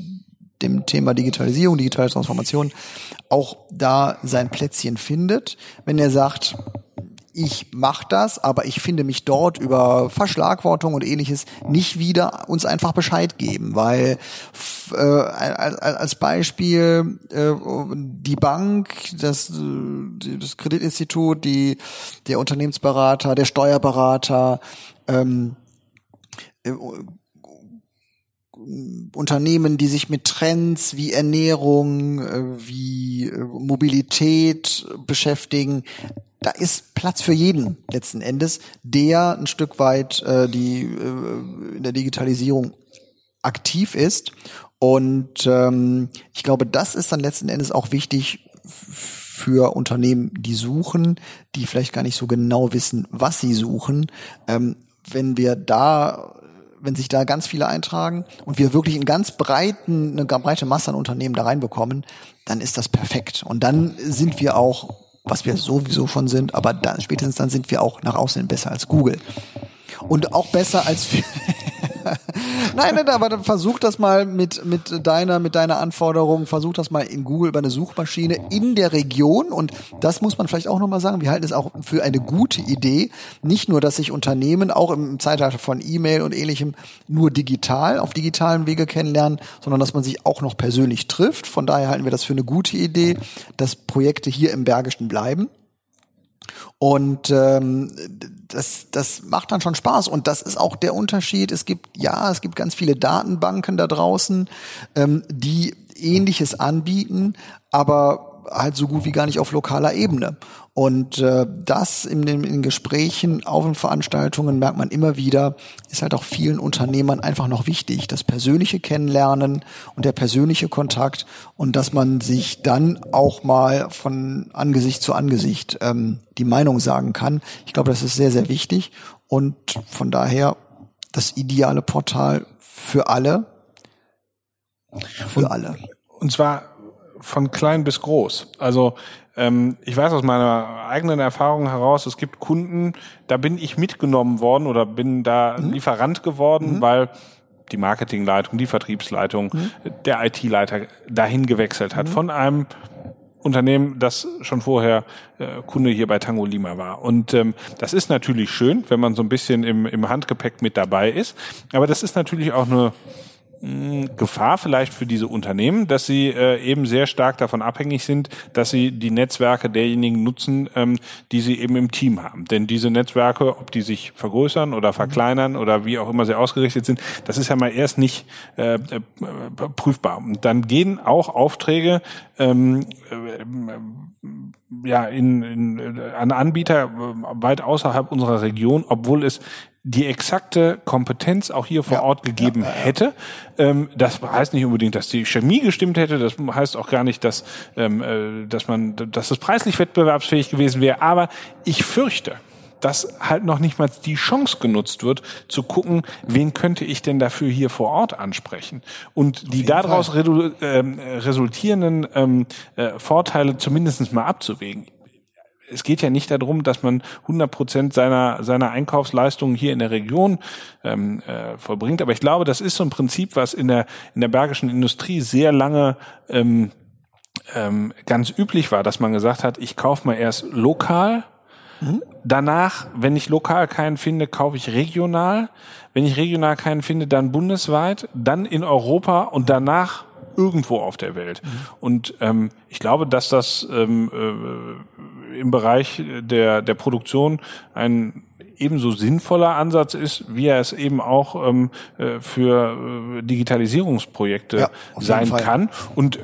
dem Thema Digitalisierung, digitale Transformation auch da sein Plätzchen findet. Wenn er sagt, ich mache das, aber ich finde mich dort über Verschlagwortung und ähnliches nicht wieder, uns einfach Bescheid geben, weil äh, als Beispiel äh, die Bank, das, das Kreditinstitut, die, der Unternehmensberater, der Steuerberater, ähm, äh, Unternehmen, die sich mit Trends wie Ernährung, äh, wie äh, Mobilität beschäftigen, da ist Platz für jeden letzten Endes, der ein Stück weit äh, die äh, in der Digitalisierung aktiv ist. Und ähm, ich glaube, das ist dann letzten Endes auch wichtig für Unternehmen, die suchen, die vielleicht gar nicht so genau wissen, was sie suchen. Ähm, wenn wir da wenn sich da ganz viele eintragen und wir wirklich einen ganz breiten, eine breite Masse an Unternehmen da reinbekommen, dann ist das perfekt. Und dann sind wir auch, was wir sowieso schon sind, aber dann, spätestens dann sind wir auch nach außen besser als Google. Und auch besser als, <laughs> nein, nein, aber dann versuch das mal mit, mit deiner, mit deiner Anforderung, versuch das mal in Google über eine Suchmaschine in der Region und das muss man vielleicht auch nochmal sagen, wir halten es auch für eine gute Idee, nicht nur, dass sich Unternehmen auch im Zeitalter von E-Mail und ähnlichem nur digital, auf digitalen Wege kennenlernen, sondern dass man sich auch noch persönlich trifft. Von daher halten wir das für eine gute Idee, dass Projekte hier im Bergischen bleiben. Und ähm, das, das macht dann schon Spaß. Und das ist auch der Unterschied. Es gibt, ja, es gibt ganz viele Datenbanken da draußen, ähm, die ähnliches anbieten, aber halt so gut wie gar nicht auf lokaler Ebene. Und äh, das in den, in Gesprächen, auf den Veranstaltungen merkt man immer wieder, ist halt auch vielen Unternehmern einfach noch wichtig, das persönliche Kennenlernen und der persönliche Kontakt und dass man sich dann auch mal von Angesicht zu Angesicht ähm, die Meinung sagen kann. Ich glaube, das ist sehr, sehr wichtig und von daher das ideale Portal für alle. Für und, alle. Und zwar von klein bis groß. Also ähm, ich weiß aus meiner eigenen Erfahrung heraus, es gibt Kunden, da bin ich mitgenommen worden oder bin da mhm. Lieferant geworden, mhm. weil die Marketingleitung, die Vertriebsleitung, mhm. der IT-Leiter dahin gewechselt hat mhm. von einem Unternehmen, das schon vorher äh, Kunde hier bei Tango Lima war. Und ähm, das ist natürlich schön, wenn man so ein bisschen im, im Handgepäck mit dabei ist. Aber das ist natürlich auch eine Gefahr vielleicht für diese Unternehmen, dass sie äh, eben sehr stark davon abhängig sind, dass sie die Netzwerke derjenigen nutzen, ähm, die sie eben im Team haben. Denn diese Netzwerke, ob die sich vergrößern oder verkleinern oder wie auch immer sie ausgerichtet sind, das ist ja mal erst nicht äh, äh, prüfbar. Und dann gehen auch Aufträge ähm, äh, ja in, in, an Anbieter äh, weit außerhalb unserer Region, obwohl es die exakte Kompetenz auch hier vor ja, Ort gegeben ja, ja, hätte. Ähm, das heißt nicht unbedingt, dass die Chemie gestimmt hätte. Das heißt auch gar nicht, dass, ähm, äh, dass man, dass das preislich wettbewerbsfähig gewesen wäre. Aber ich fürchte, dass halt noch nicht mal die Chance genutzt wird, zu gucken, wen könnte ich denn dafür hier vor Ort ansprechen. Und die daraus äh, resultierenden ähm, äh, Vorteile zumindest mal abzuwägen es geht ja nicht darum, dass man 100 Prozent seiner, seiner Einkaufsleistungen hier in der Region ähm, äh, vollbringt. Aber ich glaube, das ist so ein Prinzip, was in der, in der bergischen Industrie sehr lange ähm, ähm, ganz üblich war, dass man gesagt hat, ich kaufe mal erst lokal, mhm. danach, wenn ich lokal keinen finde, kaufe ich regional, wenn ich regional keinen finde, dann bundesweit, dann in Europa und danach irgendwo auf der Welt. Mhm. Und ähm, ich glaube, dass das ähm, äh, im Bereich der, der Produktion ein ebenso sinnvoller Ansatz ist, wie er es eben auch ähm, äh, für äh, Digitalisierungsprojekte ja, sein kann. Und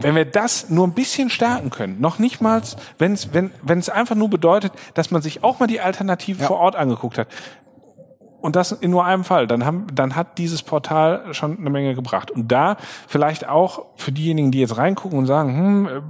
wenn wir das nur ein bisschen stärken können, noch nicht mal, wenn's, wenn wenn es einfach nur bedeutet, dass man sich auch mal die Alternative ja. vor Ort angeguckt hat, und das in nur einem Fall. Dann haben, dann hat dieses Portal schon eine Menge gebracht. Und da vielleicht auch für diejenigen, die jetzt reingucken und sagen, hm, äh,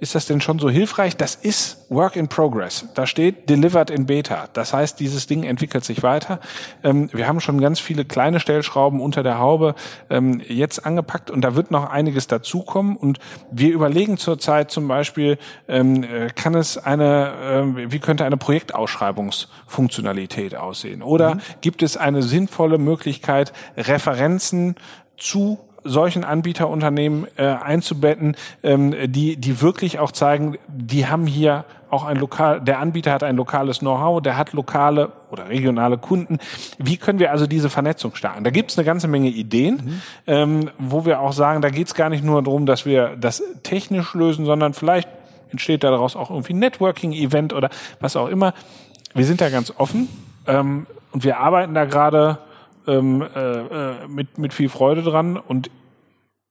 ist das denn schon so hilfreich? Das ist Work in Progress. Da steht Delivered in Beta. Das heißt, dieses Ding entwickelt sich weiter. Ähm, wir haben schon ganz viele kleine Stellschrauben unter der Haube ähm, jetzt angepackt und da wird noch einiges dazukommen. Und wir überlegen zurzeit zum Beispiel, ähm, äh, kann es eine, wie könnte eine Projektausschreibungsfunktionalität aussehen? Oder mhm gibt es eine sinnvolle Möglichkeit, Referenzen zu solchen Anbieterunternehmen äh, einzubetten, ähm, die, die wirklich auch zeigen, die haben hier auch ein lokal, der Anbieter hat ein lokales Know-how, der hat lokale oder regionale Kunden. Wie können wir also diese Vernetzung starten? Da gibt es eine ganze Menge Ideen, mhm. ähm, wo wir auch sagen, da geht es gar nicht nur darum, dass wir das technisch lösen, sondern vielleicht entsteht daraus auch irgendwie ein Networking-Event oder was auch immer. Wir sind da ganz offen. Ähm, und wir arbeiten da gerade ähm, äh, äh, mit, mit viel Freude dran. Und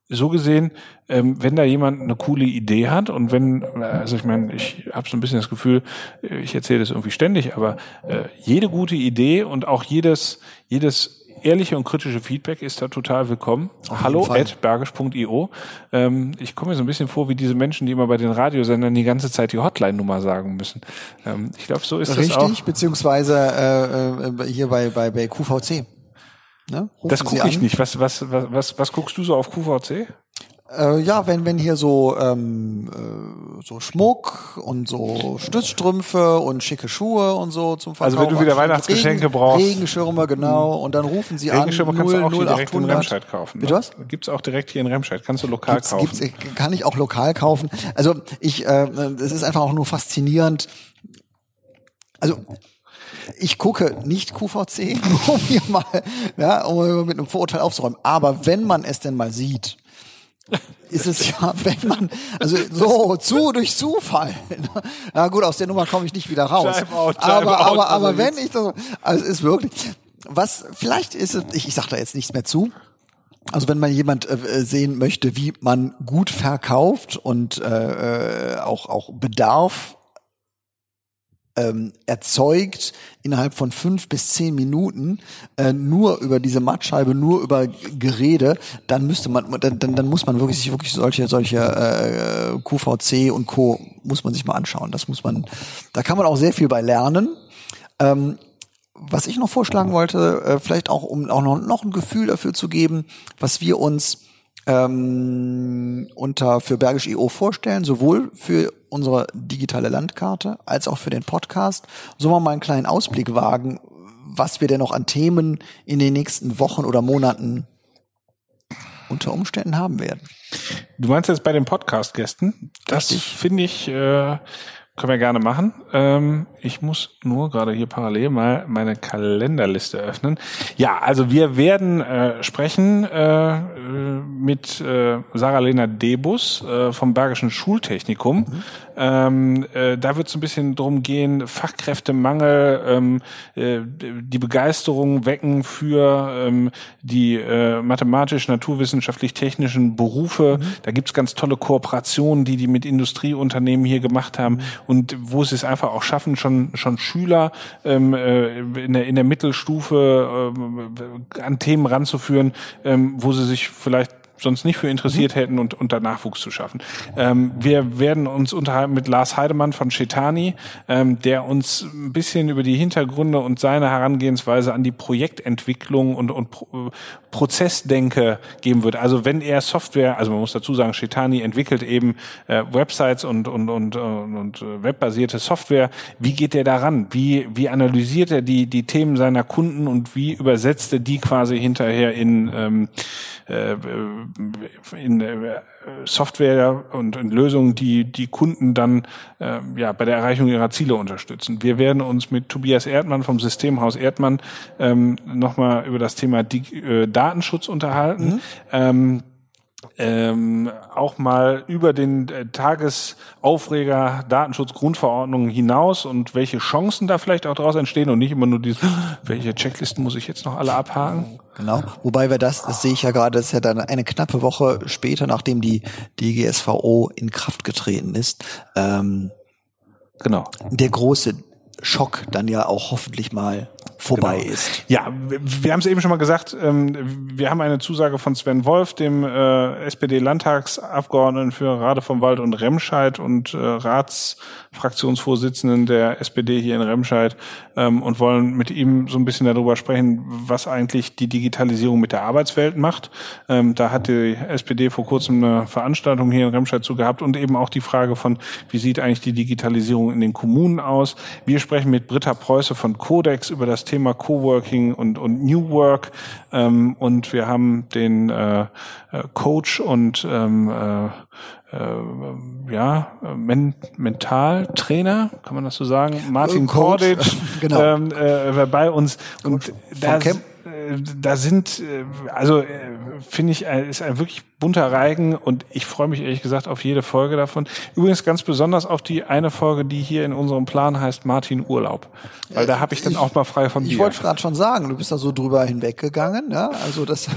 so gesehen, ähm, wenn da jemand eine coole Idee hat und wenn, also ich meine, ich habe so ein bisschen das Gefühl, ich erzähle das irgendwie ständig, aber äh, jede gute Idee und auch jedes, jedes ehrliche und kritische Feedback ist da total willkommen. Auf Hallo at bergisch.io. Ähm, ich komme mir so ein bisschen vor wie diese Menschen, die immer bei den Radiosendern die ganze Zeit die Hotline-Nummer sagen müssen. Ähm, ich glaube, so ist Richtig, das auch. Richtig, beziehungsweise äh, äh, hier bei, bei, bei QVC. Ne? Das gucke ich nicht. Was, was, was, was, was guckst du so auf QVC? Äh, ja, wenn wenn hier so ähm, äh, so Schmuck und so Stützstrümpfe und schicke Schuhe und so zum Verkauf. Also wenn du wieder Weihnachtsgeschenke Regen, brauchst. Regenschirme, genau. Und dann rufen sie Regenschirme an. Regenschirme kannst du auch hier direkt in Remscheid kaufen. Ne? Bitte was? Gibt's auch direkt hier in Remscheid. Kannst du lokal gibt's, kaufen. Gibt's, kann ich auch lokal kaufen. Also ich, äh, es ist einfach auch nur faszinierend. Also ich gucke nicht QVC, <laughs> um hier mal, ja, um mit einem Vorurteil aufzuräumen. Aber wenn man es denn mal sieht, ist es ja, wenn man, also so zu durch Zufall. Na gut, aus der Nummer komme ich nicht wieder raus. Time out, time aber, out, aber, aber wenn ich so, also es ist wirklich, was vielleicht ist es, ich, ich sage da jetzt nichts mehr zu. Also wenn man jemand äh, sehen möchte, wie man gut verkauft und äh, äh auch auch Bedarf ähm, erzeugt innerhalb von fünf bis zehn Minuten äh, nur über diese Mattscheibe, nur über Gerede, dann müsste man, dann, dann, muss man wirklich sich wirklich solche solche äh, QVC und Co. muss man sich mal anschauen. Das muss man, da kann man auch sehr viel bei lernen. Ähm, was ich noch vorschlagen wollte, äh, vielleicht auch um auch noch, noch ein Gefühl dafür zu geben, was wir uns ähm, unter für Bergisch IO vorstellen, sowohl für unsere digitale Landkarte als auch für den Podcast. So mal einen kleinen Ausblick wagen, was wir denn noch an Themen in den nächsten Wochen oder Monaten unter Umständen haben werden. Du meinst jetzt bei den Podcast-Gästen? Das finde ich äh, können wir gerne machen. Ähm, ich muss nur gerade hier parallel mal meine Kalenderliste öffnen. Ja, also wir werden äh, sprechen äh, mit äh, Sarah-Lena Debus äh, vom Bergischen Schultechnikum. Mhm. Ähm, äh, da wird es ein bisschen drum gehen, Fachkräftemangel, ähm, äh, die Begeisterung wecken für ähm, die äh, mathematisch, naturwissenschaftlich, technischen Berufe. Mhm. Da gibt's ganz tolle Kooperationen, die die mit Industrieunternehmen hier gemacht haben. Mhm und wo sie es einfach auch schaffen, schon schon Schüler ähm, äh, in, der, in der Mittelstufe äh, an Themen ranzuführen, ähm, wo sie sich vielleicht sonst nicht für interessiert mhm. hätten und, und da Nachwuchs zu schaffen. Ähm, wir werden uns unterhalten mit Lars Heidemann von Chetani, ähm, der uns ein bisschen über die Hintergründe und seine Herangehensweise an die Projektentwicklung und, und Pro Prozessdenke geben wird. Also wenn er Software, also man muss dazu sagen, Chetani entwickelt eben äh, Websites und, und, und, und, und äh, webbasierte Software. Wie geht er daran? Wie, wie analysiert er die, die Themen seiner Kunden und wie übersetzt er die quasi hinterher in ähm, äh, in äh, Software und in Lösungen, die die Kunden dann äh, ja bei der Erreichung ihrer Ziele unterstützen. Wir werden uns mit Tobias Erdmann vom Systemhaus Erdmann ähm, nochmal über das Thema Di äh, Datenschutz unterhalten. Mhm. Ähm, ähm, auch mal über den äh, Tagesaufreger Datenschutzgrundverordnung hinaus und welche Chancen da vielleicht auch daraus entstehen und nicht immer nur diese, <gasps> welche Checklisten muss ich jetzt noch alle abhaken? Genau, wobei wir das, das sehe ich ja gerade, das ist ja dann eine knappe Woche später, nachdem die DGSVO in Kraft getreten ist. Ähm, genau. Der große Schock dann ja auch hoffentlich mal vorbei genau. ist. Ja, wir haben es eben schon mal gesagt, ähm, wir haben eine Zusage von Sven Wolf, dem äh, SPD-Landtagsabgeordneten für Rade vom Wald und Remscheid und äh, Ratsfraktionsvorsitzenden der SPD hier in Remscheid ähm, und wollen mit ihm so ein bisschen darüber sprechen, was eigentlich die Digitalisierung mit der Arbeitswelt macht. Ähm, da hat die SPD vor kurzem eine Veranstaltung hier in Remscheid zu gehabt und eben auch die Frage von, wie sieht eigentlich die Digitalisierung in den Kommunen aus. Wir sprechen mit Britta Preuße von Codex über das Thema Coworking und, und New Work. Ähm, und wir haben den äh, äh Coach und ähm, äh, äh, ja, Men Mentaltrainer, kann man das so sagen? Martin Kordic <laughs> genau. ähm, äh, bei uns. Und da, äh, da sind, äh, also finde ich, ist ein wirklich bunter Reigen und ich freue mich ehrlich gesagt auf jede Folge davon. Übrigens ganz besonders auf die eine Folge, die hier in unserem Plan heißt Martin Urlaub. Weil da habe ich dann auch mal frei von dir. Ich wollte gerade schon sagen, du bist da so drüber hinweggegangen, ja, also das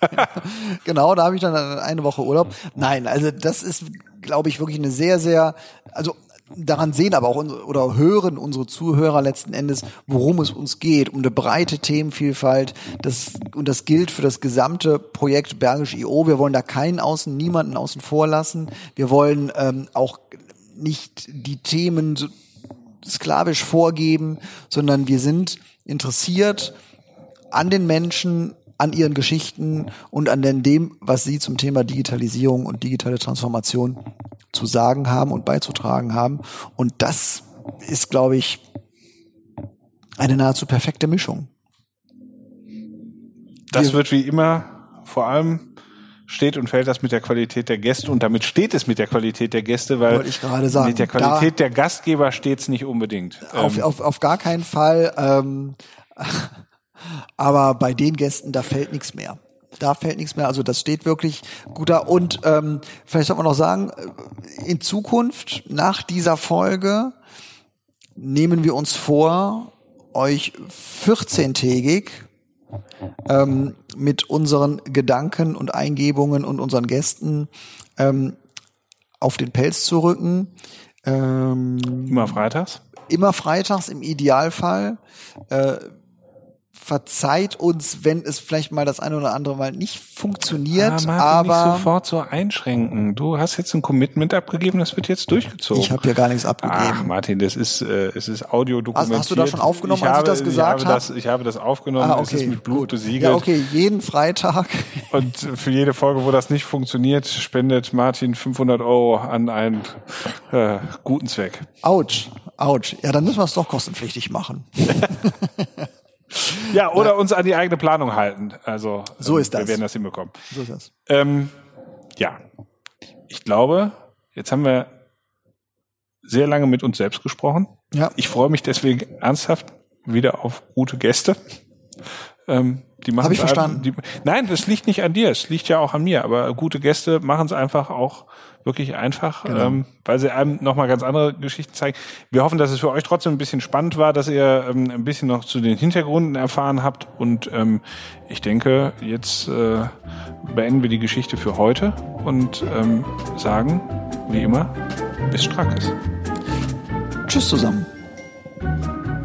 <laughs> genau, da habe ich dann eine Woche Urlaub. Nein, also das ist, glaube ich, wirklich eine sehr, sehr, also daran sehen aber auch unsere, oder hören unsere Zuhörer letzten Endes, worum es uns geht, um eine breite Themenvielfalt. Das, und das gilt für das gesamte Projekt Bergisch IO. Wir wollen da keinen außen, niemanden außen vor lassen. Wir wollen ähm, auch nicht die Themen sklavisch vorgeben, sondern wir sind interessiert an den Menschen, an ihren Geschichten und an dem, was sie zum Thema Digitalisierung und digitale Transformation zu sagen haben und beizutragen haben. Und das ist, glaube ich, eine nahezu perfekte Mischung. Das wird wie immer vor allem steht und fällt das mit der Qualität der Gäste und damit steht es mit der Qualität der Gäste, weil ich gerade sagen, mit der Qualität der Gastgeber steht es nicht unbedingt. Auf, ähm, auf, auf gar keinen Fall. Ähm, <laughs> aber bei den Gästen, da fällt nichts mehr. Da fällt nichts mehr. Also das steht wirklich gut da. Und ähm, vielleicht sollte man noch sagen, äh, in Zukunft, nach dieser Folge, nehmen wir uns vor, euch 14-tägig ähm, mit unseren Gedanken und Eingebungen und unseren Gästen ähm, auf den Pelz zu rücken. Ähm, immer freitags? Immer freitags im Idealfall. Äh, verzeiht uns, wenn es vielleicht mal das eine oder andere Mal nicht funktioniert, ah, aber nicht sofort so einschränken. Du hast jetzt ein Commitment abgegeben, das wird jetzt durchgezogen. Ich habe hier gar nichts abgegeben. Ach, Martin, das ist äh, es ist Audio dokumentiert. Hast, hast du das schon aufgenommen, ich als habe, ich das gesagt habe? Das, ich habe das aufgenommen, ah, okay, es ist mit Blut gut. besiegelt. Ja, okay, jeden Freitag. Und für jede Folge, wo das nicht funktioniert, spendet Martin 500 Euro an einen äh, guten Zweck. Autsch, autsch. Ja, dann müssen wir es doch kostenpflichtig machen. <laughs> Ja, oder ja. uns an die eigene Planung halten. Also so ähm, ist das. Wir werden das hinbekommen. So ist das. Ähm, ja, ich glaube, jetzt haben wir sehr lange mit uns selbst gesprochen. Ja. Ich freue mich deswegen ernsthaft wieder auf gute Gäste. Ähm, die machen Habe ich verstanden. Die, nein, das liegt nicht an dir, es liegt ja auch an mir. Aber gute Gäste machen es einfach auch wirklich einfach, genau. ähm, weil sie einem nochmal ganz andere Geschichten zeigen. Wir hoffen, dass es für euch trotzdem ein bisschen spannend war, dass ihr ähm, ein bisschen noch zu den Hintergründen erfahren habt. Und ähm, ich denke, jetzt äh, beenden wir die Geschichte für heute und ähm, sagen, wie immer, bis Strackes. Tschüss zusammen.